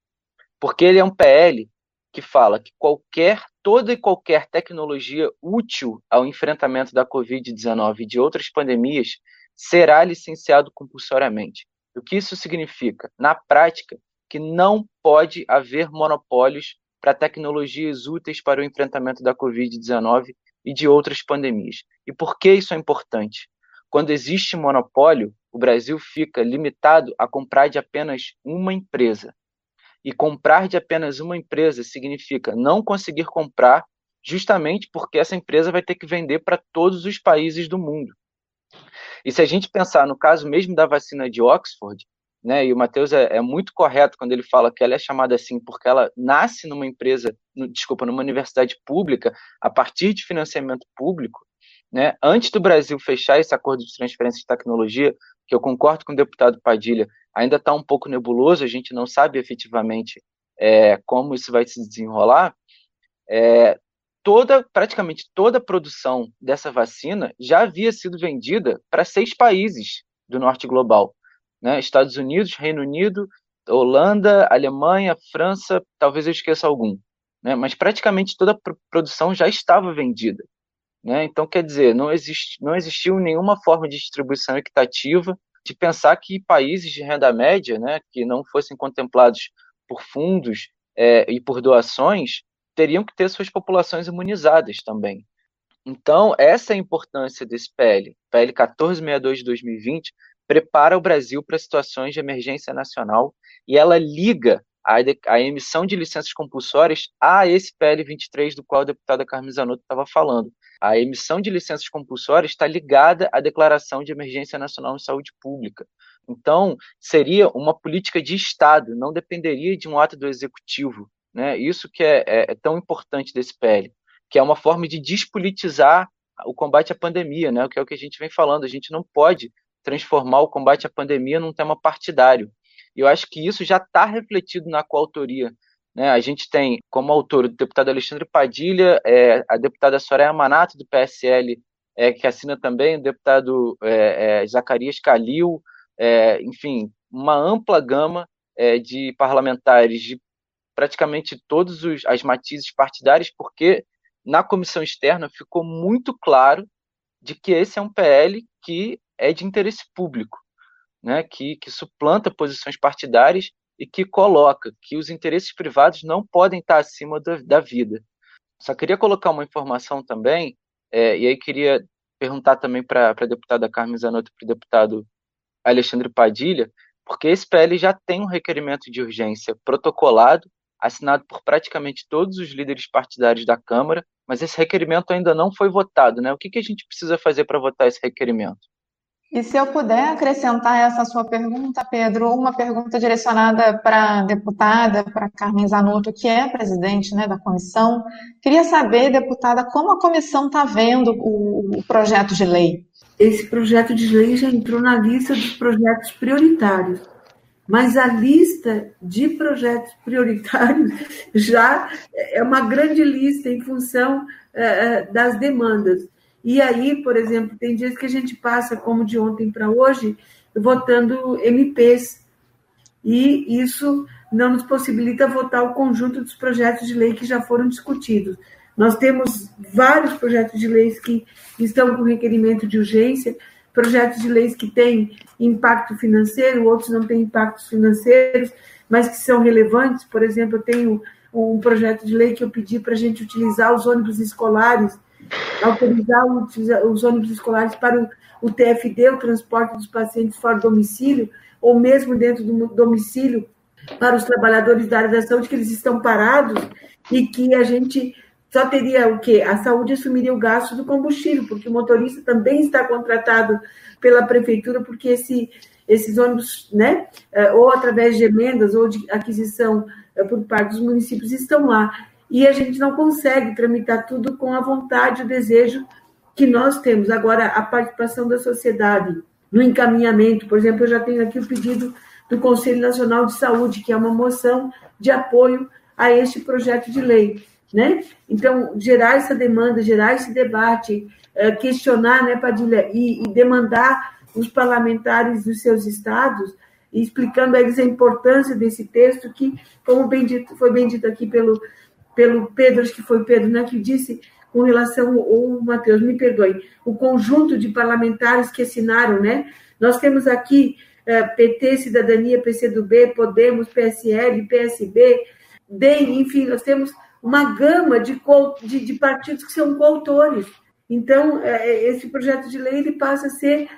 Porque ele é um PL que fala que qualquer, toda e qualquer tecnologia útil ao enfrentamento da Covid-19 e de outras pandemias será licenciado compulsoriamente. O que isso significa? Na prática, que não pode haver monopólios para tecnologias úteis para o enfrentamento da Covid-19 e de outras pandemias. E por que isso é importante? Quando existe monopólio, o Brasil fica limitado a comprar de apenas uma empresa. E comprar de apenas uma empresa significa não conseguir comprar justamente porque essa empresa vai ter que vender para todos os países do mundo. E se a gente pensar no caso mesmo da vacina de Oxford, né? E o Matheus é, é, muito correto quando ele fala que ela é chamada assim porque ela nasce numa empresa, no, desculpa, numa universidade pública, a partir de financiamento público, né? Antes do Brasil fechar esse acordo de transferência de tecnologia, que eu concordo com o deputado Padilha, ainda está um pouco nebuloso, a gente não sabe efetivamente é, como isso vai se desenrolar. É, toda, praticamente toda a produção dessa vacina já havia sido vendida para seis países do norte global né? Estados Unidos, Reino Unido, Holanda, Alemanha, França, talvez eu esqueça algum, né? Mas praticamente toda a produção já estava vendida, né? Então quer dizer, não existe, não existiu nenhuma forma de distribuição equitativa de pensar que países de renda média, né, que não fossem contemplados por fundos é, e por doações, teriam que ter suas populações imunizadas também. Então, essa é a importância desse PL, PL 1462 de 2020, prepara o Brasil para situações de emergência nacional e ela liga a, a, emissão de licenças compulsórias a esse PL 23 do qual a deputada Carmen Zanotto estava falando. A emissão de licenças compulsórias está ligada à declaração de emergência nacional em saúde pública. Então, seria uma política de Estado, não dependeria de um ato do executivo. Né? Isso que é, é, é tão importante desse PL, que é uma forma de despolitizar o combate à pandemia, né? que é o que a gente vem falando. A gente não pode transformar o combate à pandemia num tema partidário. E eu acho que isso já está refletido na coautoria. Né? A gente tem como autor o deputado Alexandre Padilha, é, a deputada Soraya Manato, do PSL, é, que assina também, o deputado é, é Zacarias Calil, é, enfim, uma ampla gama é, de parlamentares de praticamente todas as matizes partidárias, porque na comissão externa ficou muito claro de que esse é um PL que é de interesse público, né, que, que suplanta posições partidárias e que coloca que os interesses privados não podem estar acima da, da vida. Só queria colocar uma informação também, é, e aí queria perguntar também para a deputada Carmen Zanotto e para o deputado Alexandre Padilha, porque esse PL já tem um requerimento de urgência protocolado, assinado por praticamente todos os líderes partidários da Câmara, mas esse requerimento ainda não foi votado. Né? O que, que a gente precisa fazer para votar esse requerimento? E se eu puder acrescentar essa sua pergunta, Pedro, uma pergunta direcionada para a deputada, para Carmen Zanotto, que é presidente né, da comissão. Queria saber, deputada, como a comissão está vendo o, o projeto de lei? Esse projeto de lei já entrou na lista dos projetos prioritários mas a lista de projetos prioritários já é uma grande lista em função uh, das demandas. E aí, por exemplo, tem dias que a gente passa, como de ontem para hoje, votando MPs. E isso não nos possibilita votar o conjunto dos projetos de lei que já foram discutidos. Nós temos vários projetos de leis que estão com requerimento de urgência, projetos de leis que têm impacto financeiro, outros não têm impactos financeiros, mas que são relevantes. Por exemplo, eu tenho um projeto de lei que eu pedi para a gente utilizar os ônibus escolares autorizar os ônibus escolares para o, TFD, o transporte dos pacientes fora do domicílio, ou mesmo dentro do domicílio, para os trabalhadores da área da saúde, que eles estão parados e que a gente só teria o quê? A saúde assumiria o gasto do combustível, porque o motorista também está contratado pela prefeitura, porque esse, esses ônibus, né, eh, ou através de emendas ou de aquisição eh, por parte dos municípios, estão lá e a gente não consegue tramitar tudo com a vontade e o desejo que nós temos. Agora, a participação da sociedade no encaminhamento, por exemplo, eu já tenho aqui o pedido do Conselho Nacional de Saúde, que é uma moção de apoio a este projeto de lei. Né? Então, gerar essa demanda, gerar esse debate, eh, questionar, né, Padilha, e, e demandar os parlamentares dos seus estados, explicando a eles a importância desse texto, que, como bem dito, foi bem dito aqui pelo pelo Pedro, acho que foi Pedro, né, que disse com relação, ou Matheus, me perdoe, o conjunto de parlamentares que assinaram, né? Nós temos aqui é, PT, Cidadania, PCdoB, Podemos, PSL, PSB, DEM, enfim, nós temos uma gama de, de, de partidos que são coautores. Então, é, esse projeto de lei ele passa a ser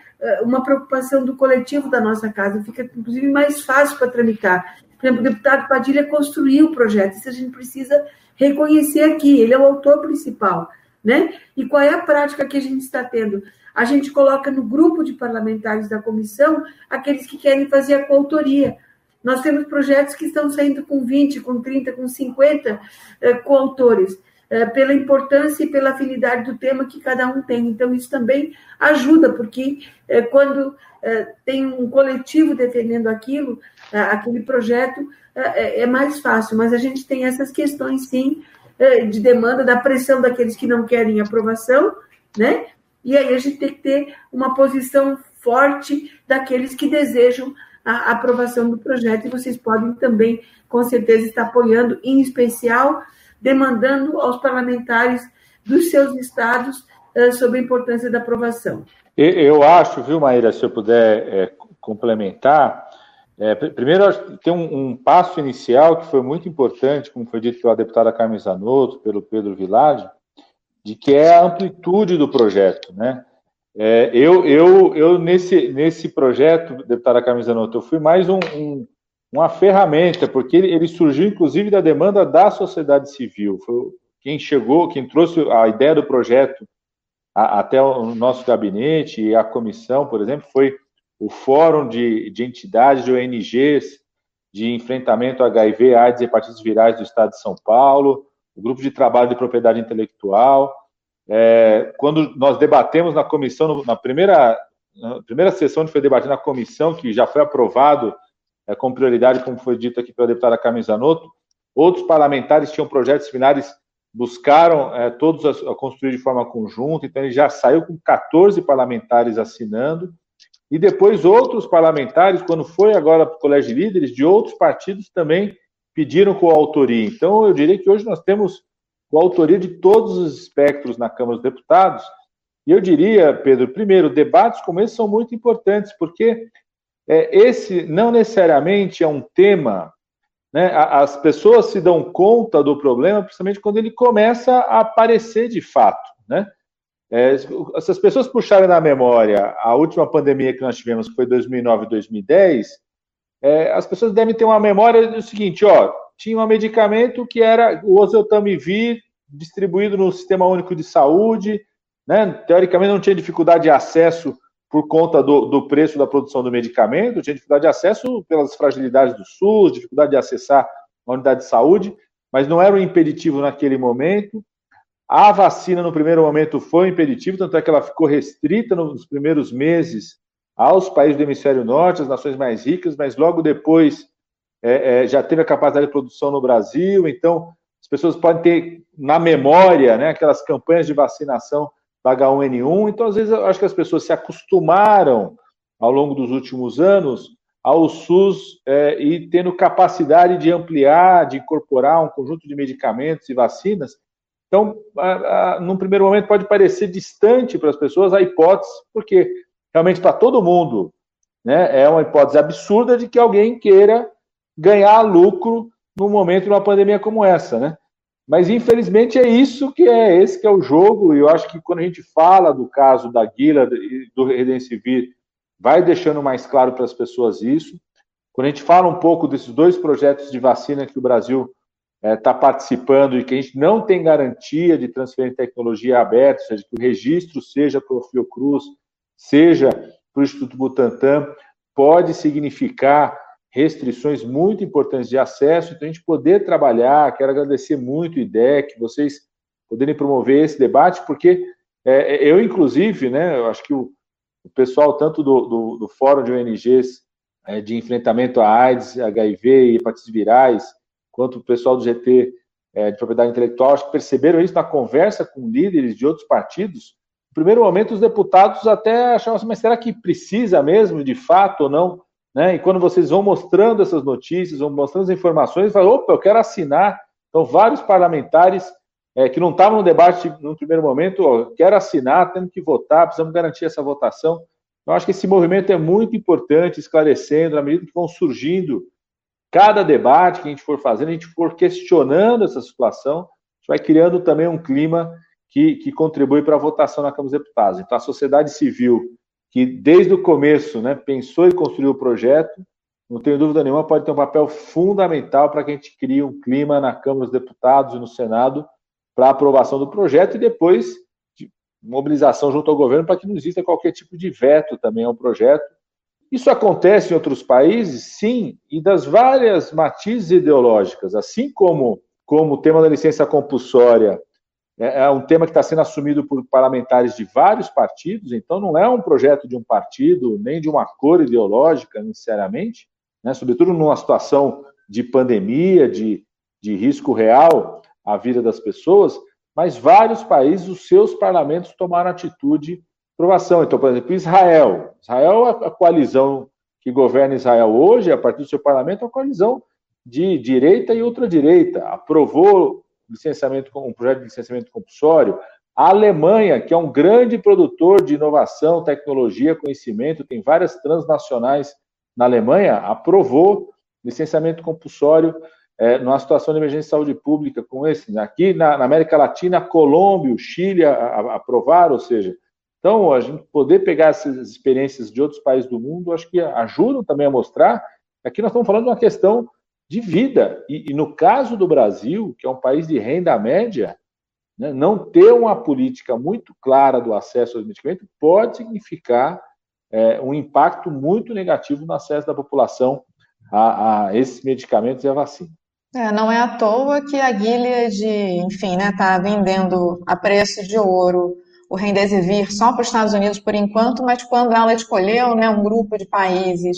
uma preocupação do coletivo da nossa casa, fica inclusive mais fácil para tramitar. Por exemplo, o deputado Padilha construiu o projeto, isso a gente precisa reconhecer aqui, ele é o autor principal. né? E qual é a prática que a gente está tendo? A gente coloca no grupo de parlamentares da comissão aqueles que querem fazer a coautoria. Nós temos projetos que estão saindo com 20, com 30, com 50 eh, coautores, eh, pela importância e pela afinidade do tema que cada um tem. Então, isso também ajuda, porque eh, quando eh, tem um coletivo defendendo aquilo, eh, aquele projeto, eh, é mais fácil. Mas a gente tem essas questões, sim, é, de demanda, da pressão daqueles que não querem aprovação, né? E aí a gente tem que ter uma posição forte daqueles que desejam a aprovação do projeto, e vocês podem também, com certeza, estar apoiando, em especial, demandando aos parlamentares dos seus estados é, sobre a importância da aprovação. Eu acho, viu, Maíra, se eu puder é, complementar, é, primeiro, tem um, um, passo inicial que foi muito importante, como foi dito pela deputada Carmen Zanotto, pelo Pedro Vilade, de que é a amplitude do projeto, né? É, eu, eu, eu nesse, nesse projeto, deputada Carmen Zanotto, eu fui mais um, um, uma ferramenta, porque ele, ele, surgiu, inclusive, da demanda da sociedade civil. Foi quem chegou, quem trouxe a ideia do projeto a, até o nosso gabinete e a comissão, por exemplo, foi o Fórum de, de Entidades de ONGs de Enfrentamento HIV, AIDS e Hepatites Virais do Estado de São Paulo, o Grupo de Trabalho de Propriedade Intelectual. É, quando nós debatemos na comissão, na primeira, na primeira sessão que foi debatida na comissão, que já foi aprovado é, com prioridade, como foi dito aqui pela deputada Carmen Zanotto, outros parlamentares tinham projetos similares, buscaram é, todos a, a construir de forma conjunta, então ele já saiu com 14 parlamentares assinando, e depois outros parlamentares, quando foi agora para o Colégio de Líderes, de outros partidos também pediram coautoria. Então, eu diria que hoje nós temos coautoria de todos os espectros na Câmara dos Deputados. E eu diria, Pedro, primeiro, debates como esse são muito importantes, porque é, esse não necessariamente é um tema. Né, as pessoas se dão conta do problema, principalmente quando ele começa a aparecer de fato. Né? É, se as pessoas puxarem na memória a última pandemia que nós tivemos, que foi 2009 e 2010, é, as pessoas devem ter uma memória do seguinte, ó, tinha um medicamento que era o oseltamivir, distribuído no Sistema Único de Saúde, né, teoricamente não tinha dificuldade de acesso por conta do, do preço da produção do medicamento, tinha dificuldade de acesso pelas fragilidades do SUS, dificuldade de acessar a unidade de saúde, mas não era um impeditivo naquele momento. A vacina, no primeiro momento, foi impeditiva, tanto é que ela ficou restrita nos primeiros meses aos países do hemisfério norte, às nações mais ricas, mas logo depois é, é, já teve a capacidade de produção no Brasil. Então, as pessoas podem ter na memória né, aquelas campanhas de vacinação da H1N1. Então, às vezes, eu acho que as pessoas se acostumaram ao longo dos últimos anos ao SUS é, e tendo capacidade de ampliar, de incorporar um conjunto de medicamentos e vacinas então, a, a, num primeiro momento, pode parecer distante para as pessoas a hipótese, porque realmente para todo mundo né, é uma hipótese absurda de que alguém queira ganhar lucro num momento de uma pandemia como essa, né? Mas infelizmente é isso que é esse que é o jogo, e eu acho que quando a gente fala do caso da Guila e do Redensivir, vai deixando mais claro para as pessoas isso. Quando a gente fala um pouco desses dois projetos de vacina que o Brasil está é, tá participando e que a gente não tem garantia de transferir tecnologia aberta, ou seja, que o registro seja para o Fiocruz, seja para o Instituto Butantan, pode significar restrições muito importantes de acesso, então a gente poder trabalhar, quero agradecer muito o IDEC, vocês poderem promover esse debate, porque é, é, eu, inclusive, né, eu acho que o, o pessoal, tanto do, do, do, Fórum de ONGs é, de enfrentamento à AIDS, HIV e hepatites virais, quanto o pessoal do GT é, de propriedade intelectual, acho que perceberam isso na conversa com líderes de outros partidos. No primeiro momento, os deputados até achavam assim, mas será que precisa mesmo, de fato ou não? Né? E quando vocês vão mostrando essas notícias, vão mostrando as informações, falam, opa, eu quero assinar. Então, vários parlamentares é, que não estavam no debate no primeiro momento, ó, quero assinar, temos que votar, precisamos garantir essa votação. Eu acho que esse movimento é muito importante, esclarecendo, na medida que vão surgindo cada debate que a gente for fazendo, a gente for questionando essa situação, a gente vai criando também um clima que, que contribui para a votação na Câmara dos Deputados. Então, a sociedade civil, que desde o começo né, pensou e construiu o projeto, não tenho dúvida nenhuma, pode ter um papel fundamental para que a gente crie um clima na Câmara dos Deputados e no Senado para aprovação do projeto e depois de mobilização junto ao governo para que não exista qualquer tipo de veto também ao projeto. Isso acontece em outros países, sim, e das várias matizes ideológicas, assim como, como o tema da licença compulsória é, é um tema que está sendo assumido por parlamentares de vários partidos, então não é um projeto de um partido, nem de uma cor ideológica necessariamente, né? sobretudo numa situação de pandemia, de, de risco real à vida das pessoas, mas vários países, os seus parlamentos tomaram atitude aprovação. Então, por exemplo, Israel. Israel, a coalizão que governa Israel hoje, a partir do seu parlamento, é uma coalizão de direita e ultradireita. Aprovou licenciamento, um projeto de licenciamento compulsório. A Alemanha, que é um grande produtor de inovação, tecnologia, conhecimento, tem várias transnacionais na Alemanha, aprovou licenciamento compulsório é, numa situação de emergência de saúde pública como esse. Aqui na, na América Latina, Colômbia, o Chile a, a, aprovaram, ou seja, então a gente poder pegar essas experiências de outros países do mundo, acho que ajudam também a mostrar. Aqui nós estamos falando de uma questão de vida. E, e, no caso do Brasil, que é um país de renda média, né, não ter uma política muito clara do acesso aos medicamentos pode significar é, um impacto muito negativo no acesso da população a, a esses medicamentos e a vacina. É, não é à toa que a Gilead, enfim, está né, tá vendendo a preço de ouro o Remdesivir só para os Estados Unidos por enquanto, mas quando ela escolheu né, um grupo de países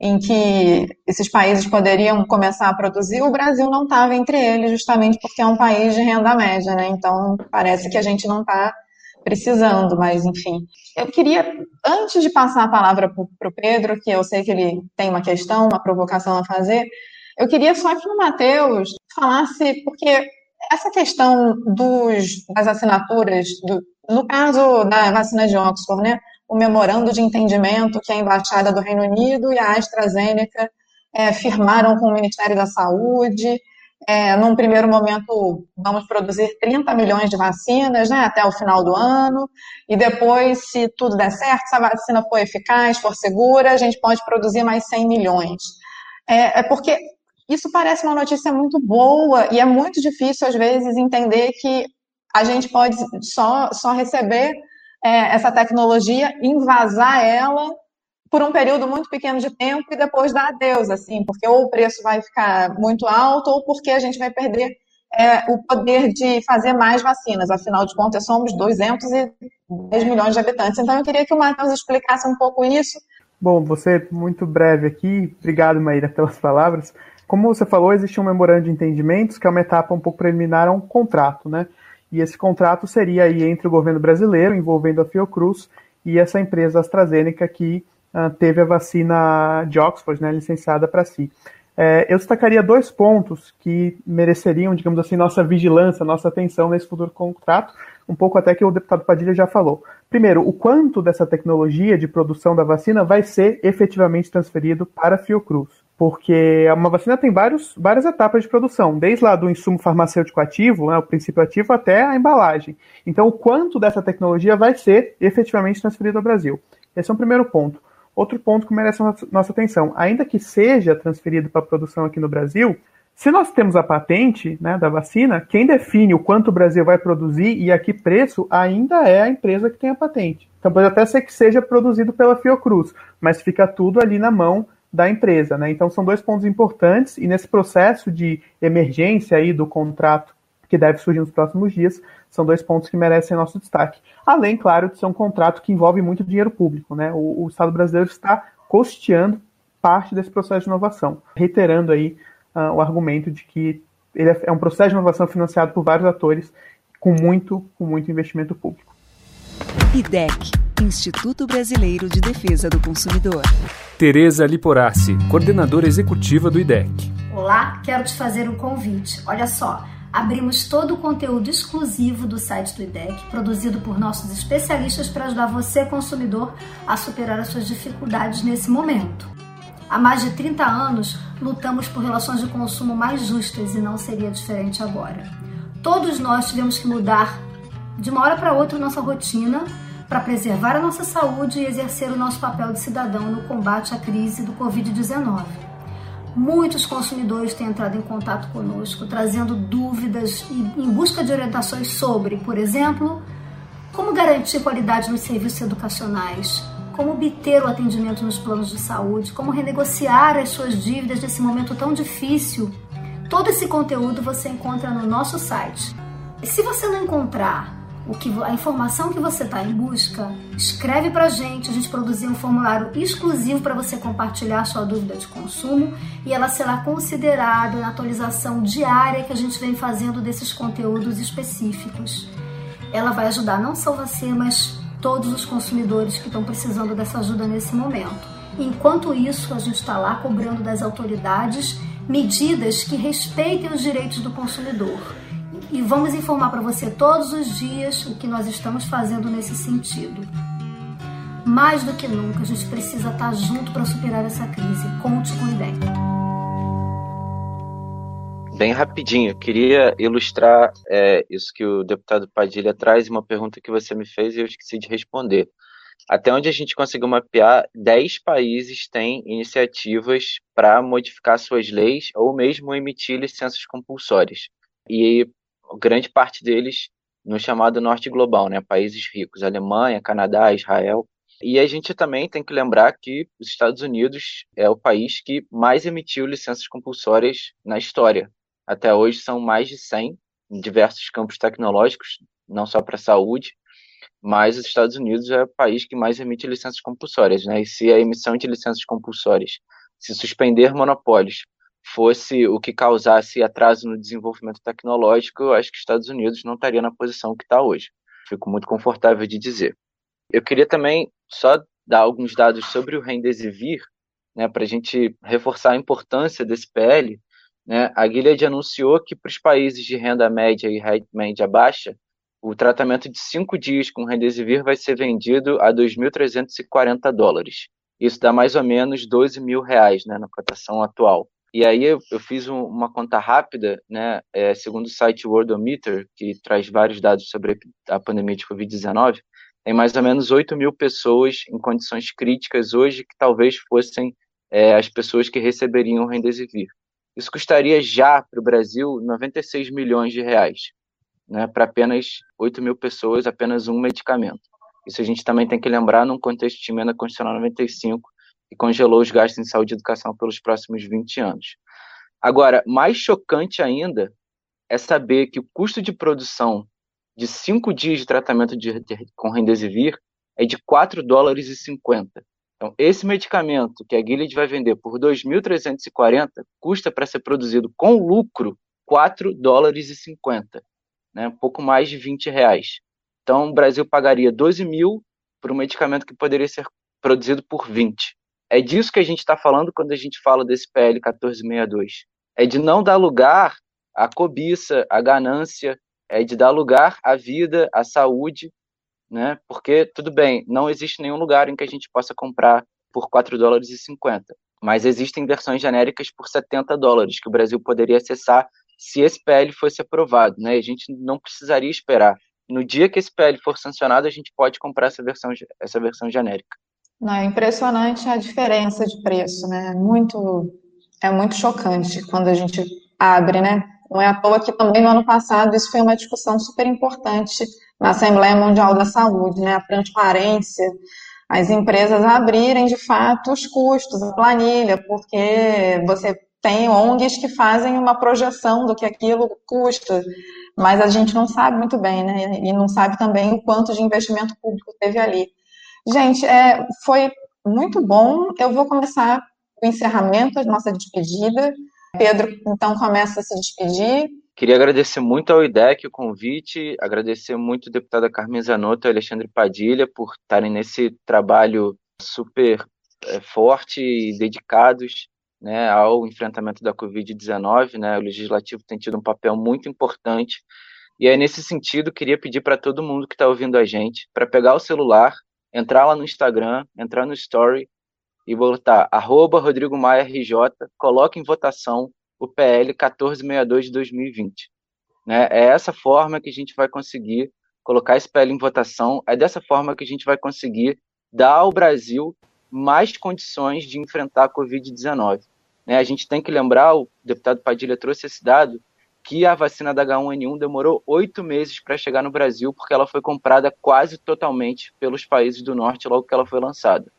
em que esses países poderiam começar a produzir, o Brasil não estava entre eles, justamente porque é um país de renda média, né? Então parece que a gente não está precisando, mas enfim. Eu queria, antes de passar a palavra para o Pedro, que eu sei que ele tem uma questão, uma provocação a fazer, eu queria só que o Matheus falasse, porque essa questão dos, das assinaturas, do, no caso da vacina de Oxford, né? o memorando de entendimento que a Embaixada do Reino Unido e a AstraZeneca é, firmaram com o Ministério da Saúde. É, num primeiro momento, vamos produzir 30 milhões de vacinas né, até o final do ano, e depois, se tudo der certo, se a vacina for eficaz, for segura, a gente pode produzir mais 100 milhões. É, é porque isso parece uma notícia muito boa e é muito difícil, às vezes, entender que a gente pode só, só receber é, essa tecnologia, invasar ela por um período muito pequeno de tempo e depois dar adeus, assim, porque ou o preço vai ficar muito alto ou porque a gente vai perder é, o poder de fazer mais vacinas. Afinal de contas, somos 210 milhões de habitantes. Então, eu queria que o Matheus explicasse um pouco isso. Bom, você muito breve aqui. Obrigado, Maíra, pelas palavras. Como você falou, existe um memorando de entendimentos, que é uma etapa um pouco preliminar a um contrato, né? E esse contrato seria aí entre o governo brasileiro, envolvendo a Fiocruz, e essa empresa AstraZeneca que uh, teve a vacina de Oxford né, licenciada para si. É, eu destacaria dois pontos que mereceriam, digamos assim, nossa vigilância, nossa atenção nesse futuro contrato, um pouco até que o deputado Padilha já falou. Primeiro, o quanto dessa tecnologia de produção da vacina vai ser efetivamente transferido para a Fiocruz porque uma vacina tem vários, várias etapas de produção, desde lá do insumo farmacêutico ativo, né, o princípio ativo, até a embalagem. Então, o quanto dessa tecnologia vai ser efetivamente transferido ao Brasil? Esse é um primeiro ponto. Outro ponto que merece nossa atenção, ainda que seja transferido para a produção aqui no Brasil, se nós temos a patente né, da vacina, quem define o quanto o Brasil vai produzir e a que preço ainda é a empresa que tem a patente. Então pode até ser que seja produzido pela Fiocruz, mas fica tudo ali na mão da empresa. Né? Então são dois pontos importantes e nesse processo de emergência aí do contrato que deve surgir nos próximos dias, são dois pontos que merecem nosso destaque. Além, claro, de ser um contrato que envolve muito dinheiro público. Né? O, o Estado brasileiro está custeando parte desse processo de inovação, reiterando aí uh, o argumento de que ele é, é um processo de inovação financiado por vários atores com muito, com muito investimento público. IDEC, Instituto Brasileiro de Defesa do Consumidor. Tereza Liporassi, coordenadora executiva do IDEC. Olá, quero te fazer um convite. Olha só, abrimos todo o conteúdo exclusivo do site do IDEC, produzido por nossos especialistas para ajudar você, consumidor, a superar as suas dificuldades nesse momento. Há mais de 30 anos, lutamos por relações de consumo mais justas e não seria diferente agora. Todos nós tivemos que mudar de uma hora para outra nossa rotina para preservar a nossa saúde e exercer o nosso papel de cidadão no combate à crise do Covid-19. Muitos consumidores têm entrado em contato conosco, trazendo dúvidas e em busca de orientações sobre, por exemplo, como garantir qualidade nos serviços educacionais, como obter o atendimento nos planos de saúde, como renegociar as suas dívidas nesse momento tão difícil. Todo esse conteúdo você encontra no nosso site. E se você não encontrar o que, a informação que você está em busca, escreve para a gente. A gente produziu um formulário exclusivo para você compartilhar sua dúvida de consumo e ela será considerada na atualização diária que a gente vem fazendo desses conteúdos específicos. Ela vai ajudar não só você, mas todos os consumidores que estão precisando dessa ajuda nesse momento. Enquanto isso, a gente está lá cobrando das autoridades medidas que respeitem os direitos do consumidor e vamos informar para você todos os dias o que nós estamos fazendo nesse sentido. Mais do que nunca, a gente precisa estar junto para superar essa crise. Conte com o IDEC. Bem rapidinho, queria ilustrar é, isso que o deputado Padilha traz, uma pergunta que você me fez e eu esqueci de responder. Até onde a gente conseguiu mapear, 10 países têm iniciativas para modificar suas leis ou mesmo emitir licenças compulsórias. E grande parte deles no chamado norte global, né, países ricos, Alemanha, Canadá, Israel. E a gente também tem que lembrar que os Estados Unidos é o país que mais emitiu licenças compulsórias na história. Até hoje são mais de 100 em diversos campos tecnológicos, não só para a saúde, mas os Estados Unidos é o país que mais emite licenças compulsórias, né? E se a emissão de licenças compulsórias se suspender monopólios fosse o que causasse atraso no desenvolvimento tecnológico, eu acho que os Estados Unidos não estaria na posição que está hoje. Fico muito confortável de dizer. Eu queria também só dar alguns dados sobre o Remdesivir, né, para a gente reforçar a importância desse PL. Né? A Gilead anunciou que para os países de renda média e média baixa, o tratamento de cinco dias com Remdesivir vai ser vendido a 2.340 dólares. Isso dá mais ou menos 12 mil reais né, na cotação atual. E aí eu, eu fiz um, uma conta rápida, né, é, segundo o site Worldometer, que traz vários dados sobre a pandemia de Covid-19, tem mais ou menos 8 mil pessoas em condições críticas hoje que talvez fossem é, as pessoas que receberiam o Remdesivir. Isso custaria já para o Brasil 96 milhões de reais, né, para apenas 8 mil pessoas, apenas um medicamento. Isso a gente também tem que lembrar num contexto de emenda constitucional 95, e congelou os gastos em saúde e educação pelos próximos 20 anos. Agora, mais chocante ainda é saber que o custo de produção de cinco dias de tratamento de, de, com Remdesivir é de 4 dólares e 50. Então, esse medicamento que a Gilead vai vender por 2.340 custa para ser produzido com lucro 4 dólares e 50, né? um pouco mais de 20 reais. Então, o Brasil pagaria 12 mil por um medicamento que poderia ser produzido por 20. É disso que a gente está falando quando a gente fala desse PL 1462. É de não dar lugar à cobiça, à ganância, é de dar lugar à vida, à saúde, né? Porque, tudo bem, não existe nenhum lugar em que a gente possa comprar por 4 dólares e 50, mas existem versões genéricas por 70 dólares que o Brasil poderia acessar se esse PL fosse aprovado, né? A gente não precisaria esperar. No dia que esse PL for sancionado, a gente pode comprar essa versão, essa versão genérica. Não, é impressionante a diferença de preço, né? Muito, é muito chocante quando a gente abre, né? Não é à toa que também no ano passado isso foi uma discussão super importante na Assembleia Mundial da Saúde, né? A transparência, as empresas abrirem de fato os custos, a planilha, porque você tem ONGs que fazem uma projeção do que aquilo custa, mas a gente não sabe muito bem, né? E não sabe também o quanto de investimento público teve ali. Gente, é, foi muito bom. Eu vou começar o encerramento, a nossa despedida. Pedro, então, começa a se despedir. Queria agradecer muito ao IDEC o convite, agradecer muito a deputada Carmen Zanotto e Alexandre Padilha por estarem nesse trabalho super é, forte e dedicados né, ao enfrentamento da Covid-19. Né, o Legislativo tem tido um papel muito importante. E aí, nesse sentido, queria pedir para todo mundo que está ouvindo a gente para pegar o celular entrar lá no Instagram, entrar no Story e botar arroba Rodrigo Maia RJ, coloque em votação o PL 1462 de 2020. Né? É essa forma que a gente vai conseguir colocar esse PL em votação, é dessa forma que a gente vai conseguir dar ao Brasil mais condições de enfrentar a Covid-19. Né? A gente tem que lembrar, o deputado Padilha trouxe esse dado, que a vacina da H1N1 demorou oito meses para chegar no Brasil, porque ela foi comprada quase totalmente pelos países do norte logo que ela foi lançada.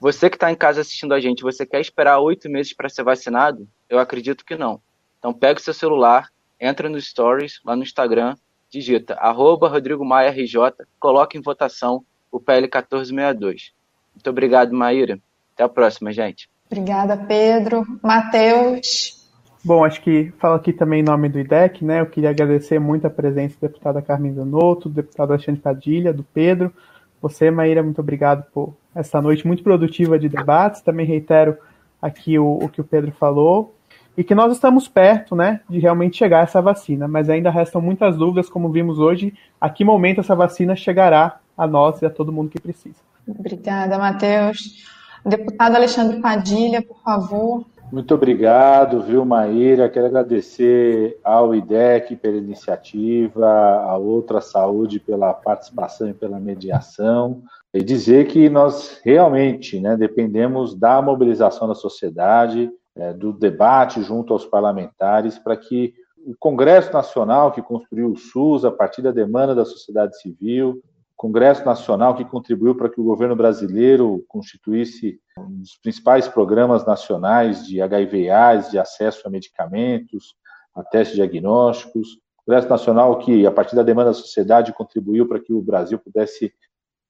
Você que está em casa assistindo a gente, você quer esperar oito meses para ser vacinado? Eu acredito que não. Então pega o seu celular, entra no Stories, lá no Instagram, digita arroba Rodrigo Maia RJ, coloca em votação o PL 1462. Muito obrigado, Maíra. Até a próxima, gente. Obrigada, Pedro. Matheus. Bom, acho que falo aqui também em nome do IDEC, né? Eu queria agradecer muito a presença da deputada Carmen Zanotto, do deputado Alexandre Padilha, do Pedro. Você, Maíra, muito obrigado por essa noite muito produtiva de debates. Também reitero aqui o, o que o Pedro falou. E que nós estamos perto, né, de realmente chegar a essa vacina, mas ainda restam muitas dúvidas, como vimos hoje, a que momento essa vacina chegará a nós e a todo mundo que precisa. Obrigada, Matheus. Deputado Alexandre Padilha, por favor. Muito obrigado, viu, Maíra? Quero agradecer ao IDEC pela iniciativa, à Outra Saúde pela participação e pela mediação, e dizer que nós realmente né, dependemos da mobilização da sociedade, é, do debate junto aos parlamentares, para que o Congresso Nacional, que construiu o SUS a partir da demanda da sociedade civil, Congresso Nacional que contribuiu para que o governo brasileiro constituísse um dos principais programas nacionais de HIV/AIDS, de acesso a medicamentos, a testes diagnósticos. Congresso Nacional que, a partir da demanda da sociedade, contribuiu para que o Brasil pudesse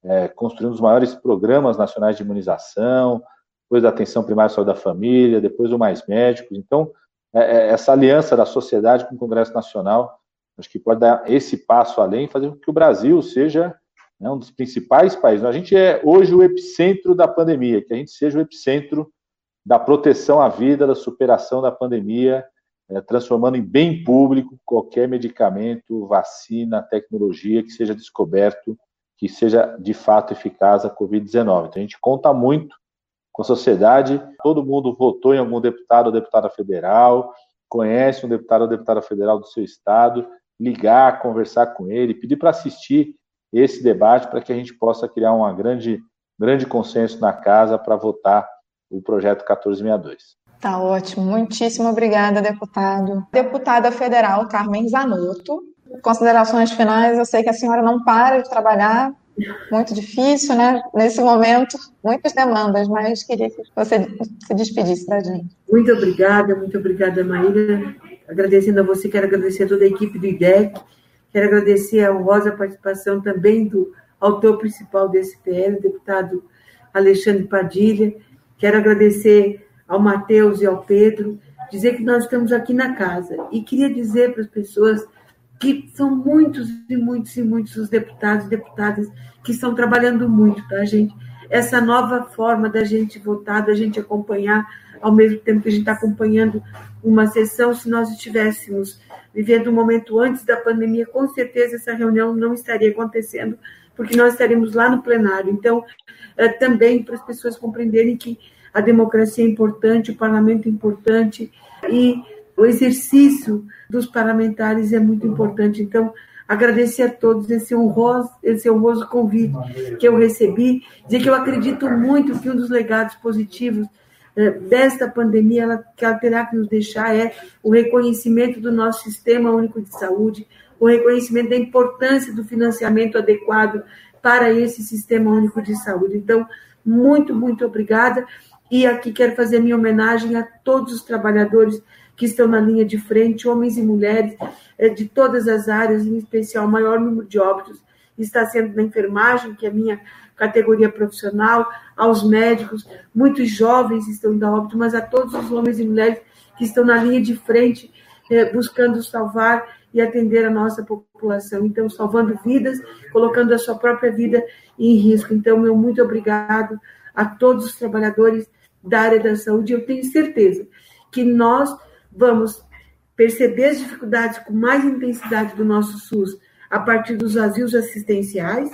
é, construir um dos maiores programas nacionais de imunização, depois da atenção primária à saúde da família, depois o Mais Médicos. Então, é, é essa aliança da sociedade com o Congresso Nacional, acho que pode dar esse passo além, fazer com que o Brasil seja né, um dos principais países. A gente é hoje o epicentro da pandemia, que a gente seja o epicentro da proteção à vida, da superação da pandemia, é, transformando em bem público qualquer medicamento, vacina, tecnologia que seja descoberto, que seja de fato eficaz a Covid-19. Então a gente conta muito com a sociedade, todo mundo votou em algum deputado ou deputada federal, conhece um deputado ou deputada federal do seu estado, ligar, conversar com ele, pedir para assistir esse debate para que a gente possa criar um grande, grande consenso na casa para votar o projeto 1462. Tá ótimo, muitíssimo obrigada, deputado. Deputada federal Carmen Zanotto, considerações finais, eu sei que a senhora não para de trabalhar, muito difícil, né? Nesse momento, muitas demandas, mas queria que você se despedisse da gente. Muito obrigada, muito obrigada, Maíra. Agradecendo a você, quero agradecer a toda a equipe do IDEC, Quero agradecer a honrosa participação também do autor principal desse PL, deputado Alexandre Padilha. Quero agradecer ao Matheus e ao Pedro, dizer que nós estamos aqui na casa. E queria dizer para as pessoas que são muitos e muitos e muitos os deputados e deputadas que estão trabalhando muito, tá, gente? Essa nova forma da gente votar, da gente acompanhar, ao mesmo tempo que a gente está acompanhando uma sessão, se nós estivéssemos vivendo um momento antes da pandemia, com certeza essa reunião não estaria acontecendo, porque nós estaremos lá no plenário. Então, é, também para as pessoas compreenderem que a democracia é importante, o parlamento é importante e o exercício dos parlamentares é muito importante. Então, agradecer a todos esse honroso, esse honroso convite que eu recebi, dizer que eu acredito muito que um dos legados positivos desta pandemia, ela, que ela terá que nos deixar é o reconhecimento do nosso sistema único de saúde, o reconhecimento da importância do financiamento adequado para esse sistema único de saúde. Então, muito, muito obrigada. E aqui quero fazer minha homenagem a todos os trabalhadores que estão na linha de frente, homens e mulheres é, de todas as áreas, em especial o maior número de óbitos está sendo na enfermagem, que é a minha categoria profissional, aos médicos, muitos jovens estão indo a óbito, mas a todos os homens e mulheres que estão na linha de frente, eh, buscando salvar e atender a nossa população. Então, salvando vidas, colocando a sua própria vida em risco. Então, meu muito obrigado a todos os trabalhadores da área da saúde. Eu tenho certeza que nós vamos perceber as dificuldades com mais intensidade do nosso SUS a partir dos vazios assistenciais,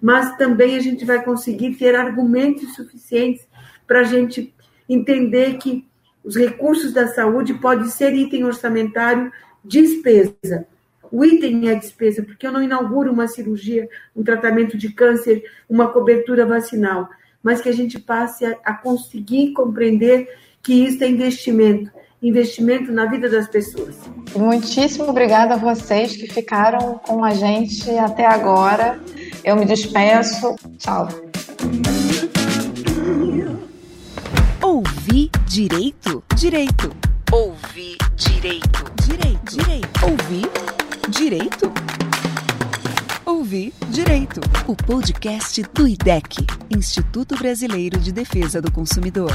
mas também a gente vai conseguir ter argumentos suficientes para a gente entender que os recursos da saúde podem ser item orçamentário despesa. O item é despesa, porque eu não inauguro uma cirurgia, um tratamento de câncer, uma cobertura vacinal. mas que a gente passe a, a conseguir compreender que isso é investimento investimento na vida das pessoas. Muitíssimo obrigada a vocês que ficaram com a gente até agora. Eu me despeço. Tchau. Ouvir direito? Direito. Ouvir direito. Direito. Direito. Ouvir direito? Ouvir direito. O podcast do IDEC, Instituto Brasileiro de Defesa do Consumidor.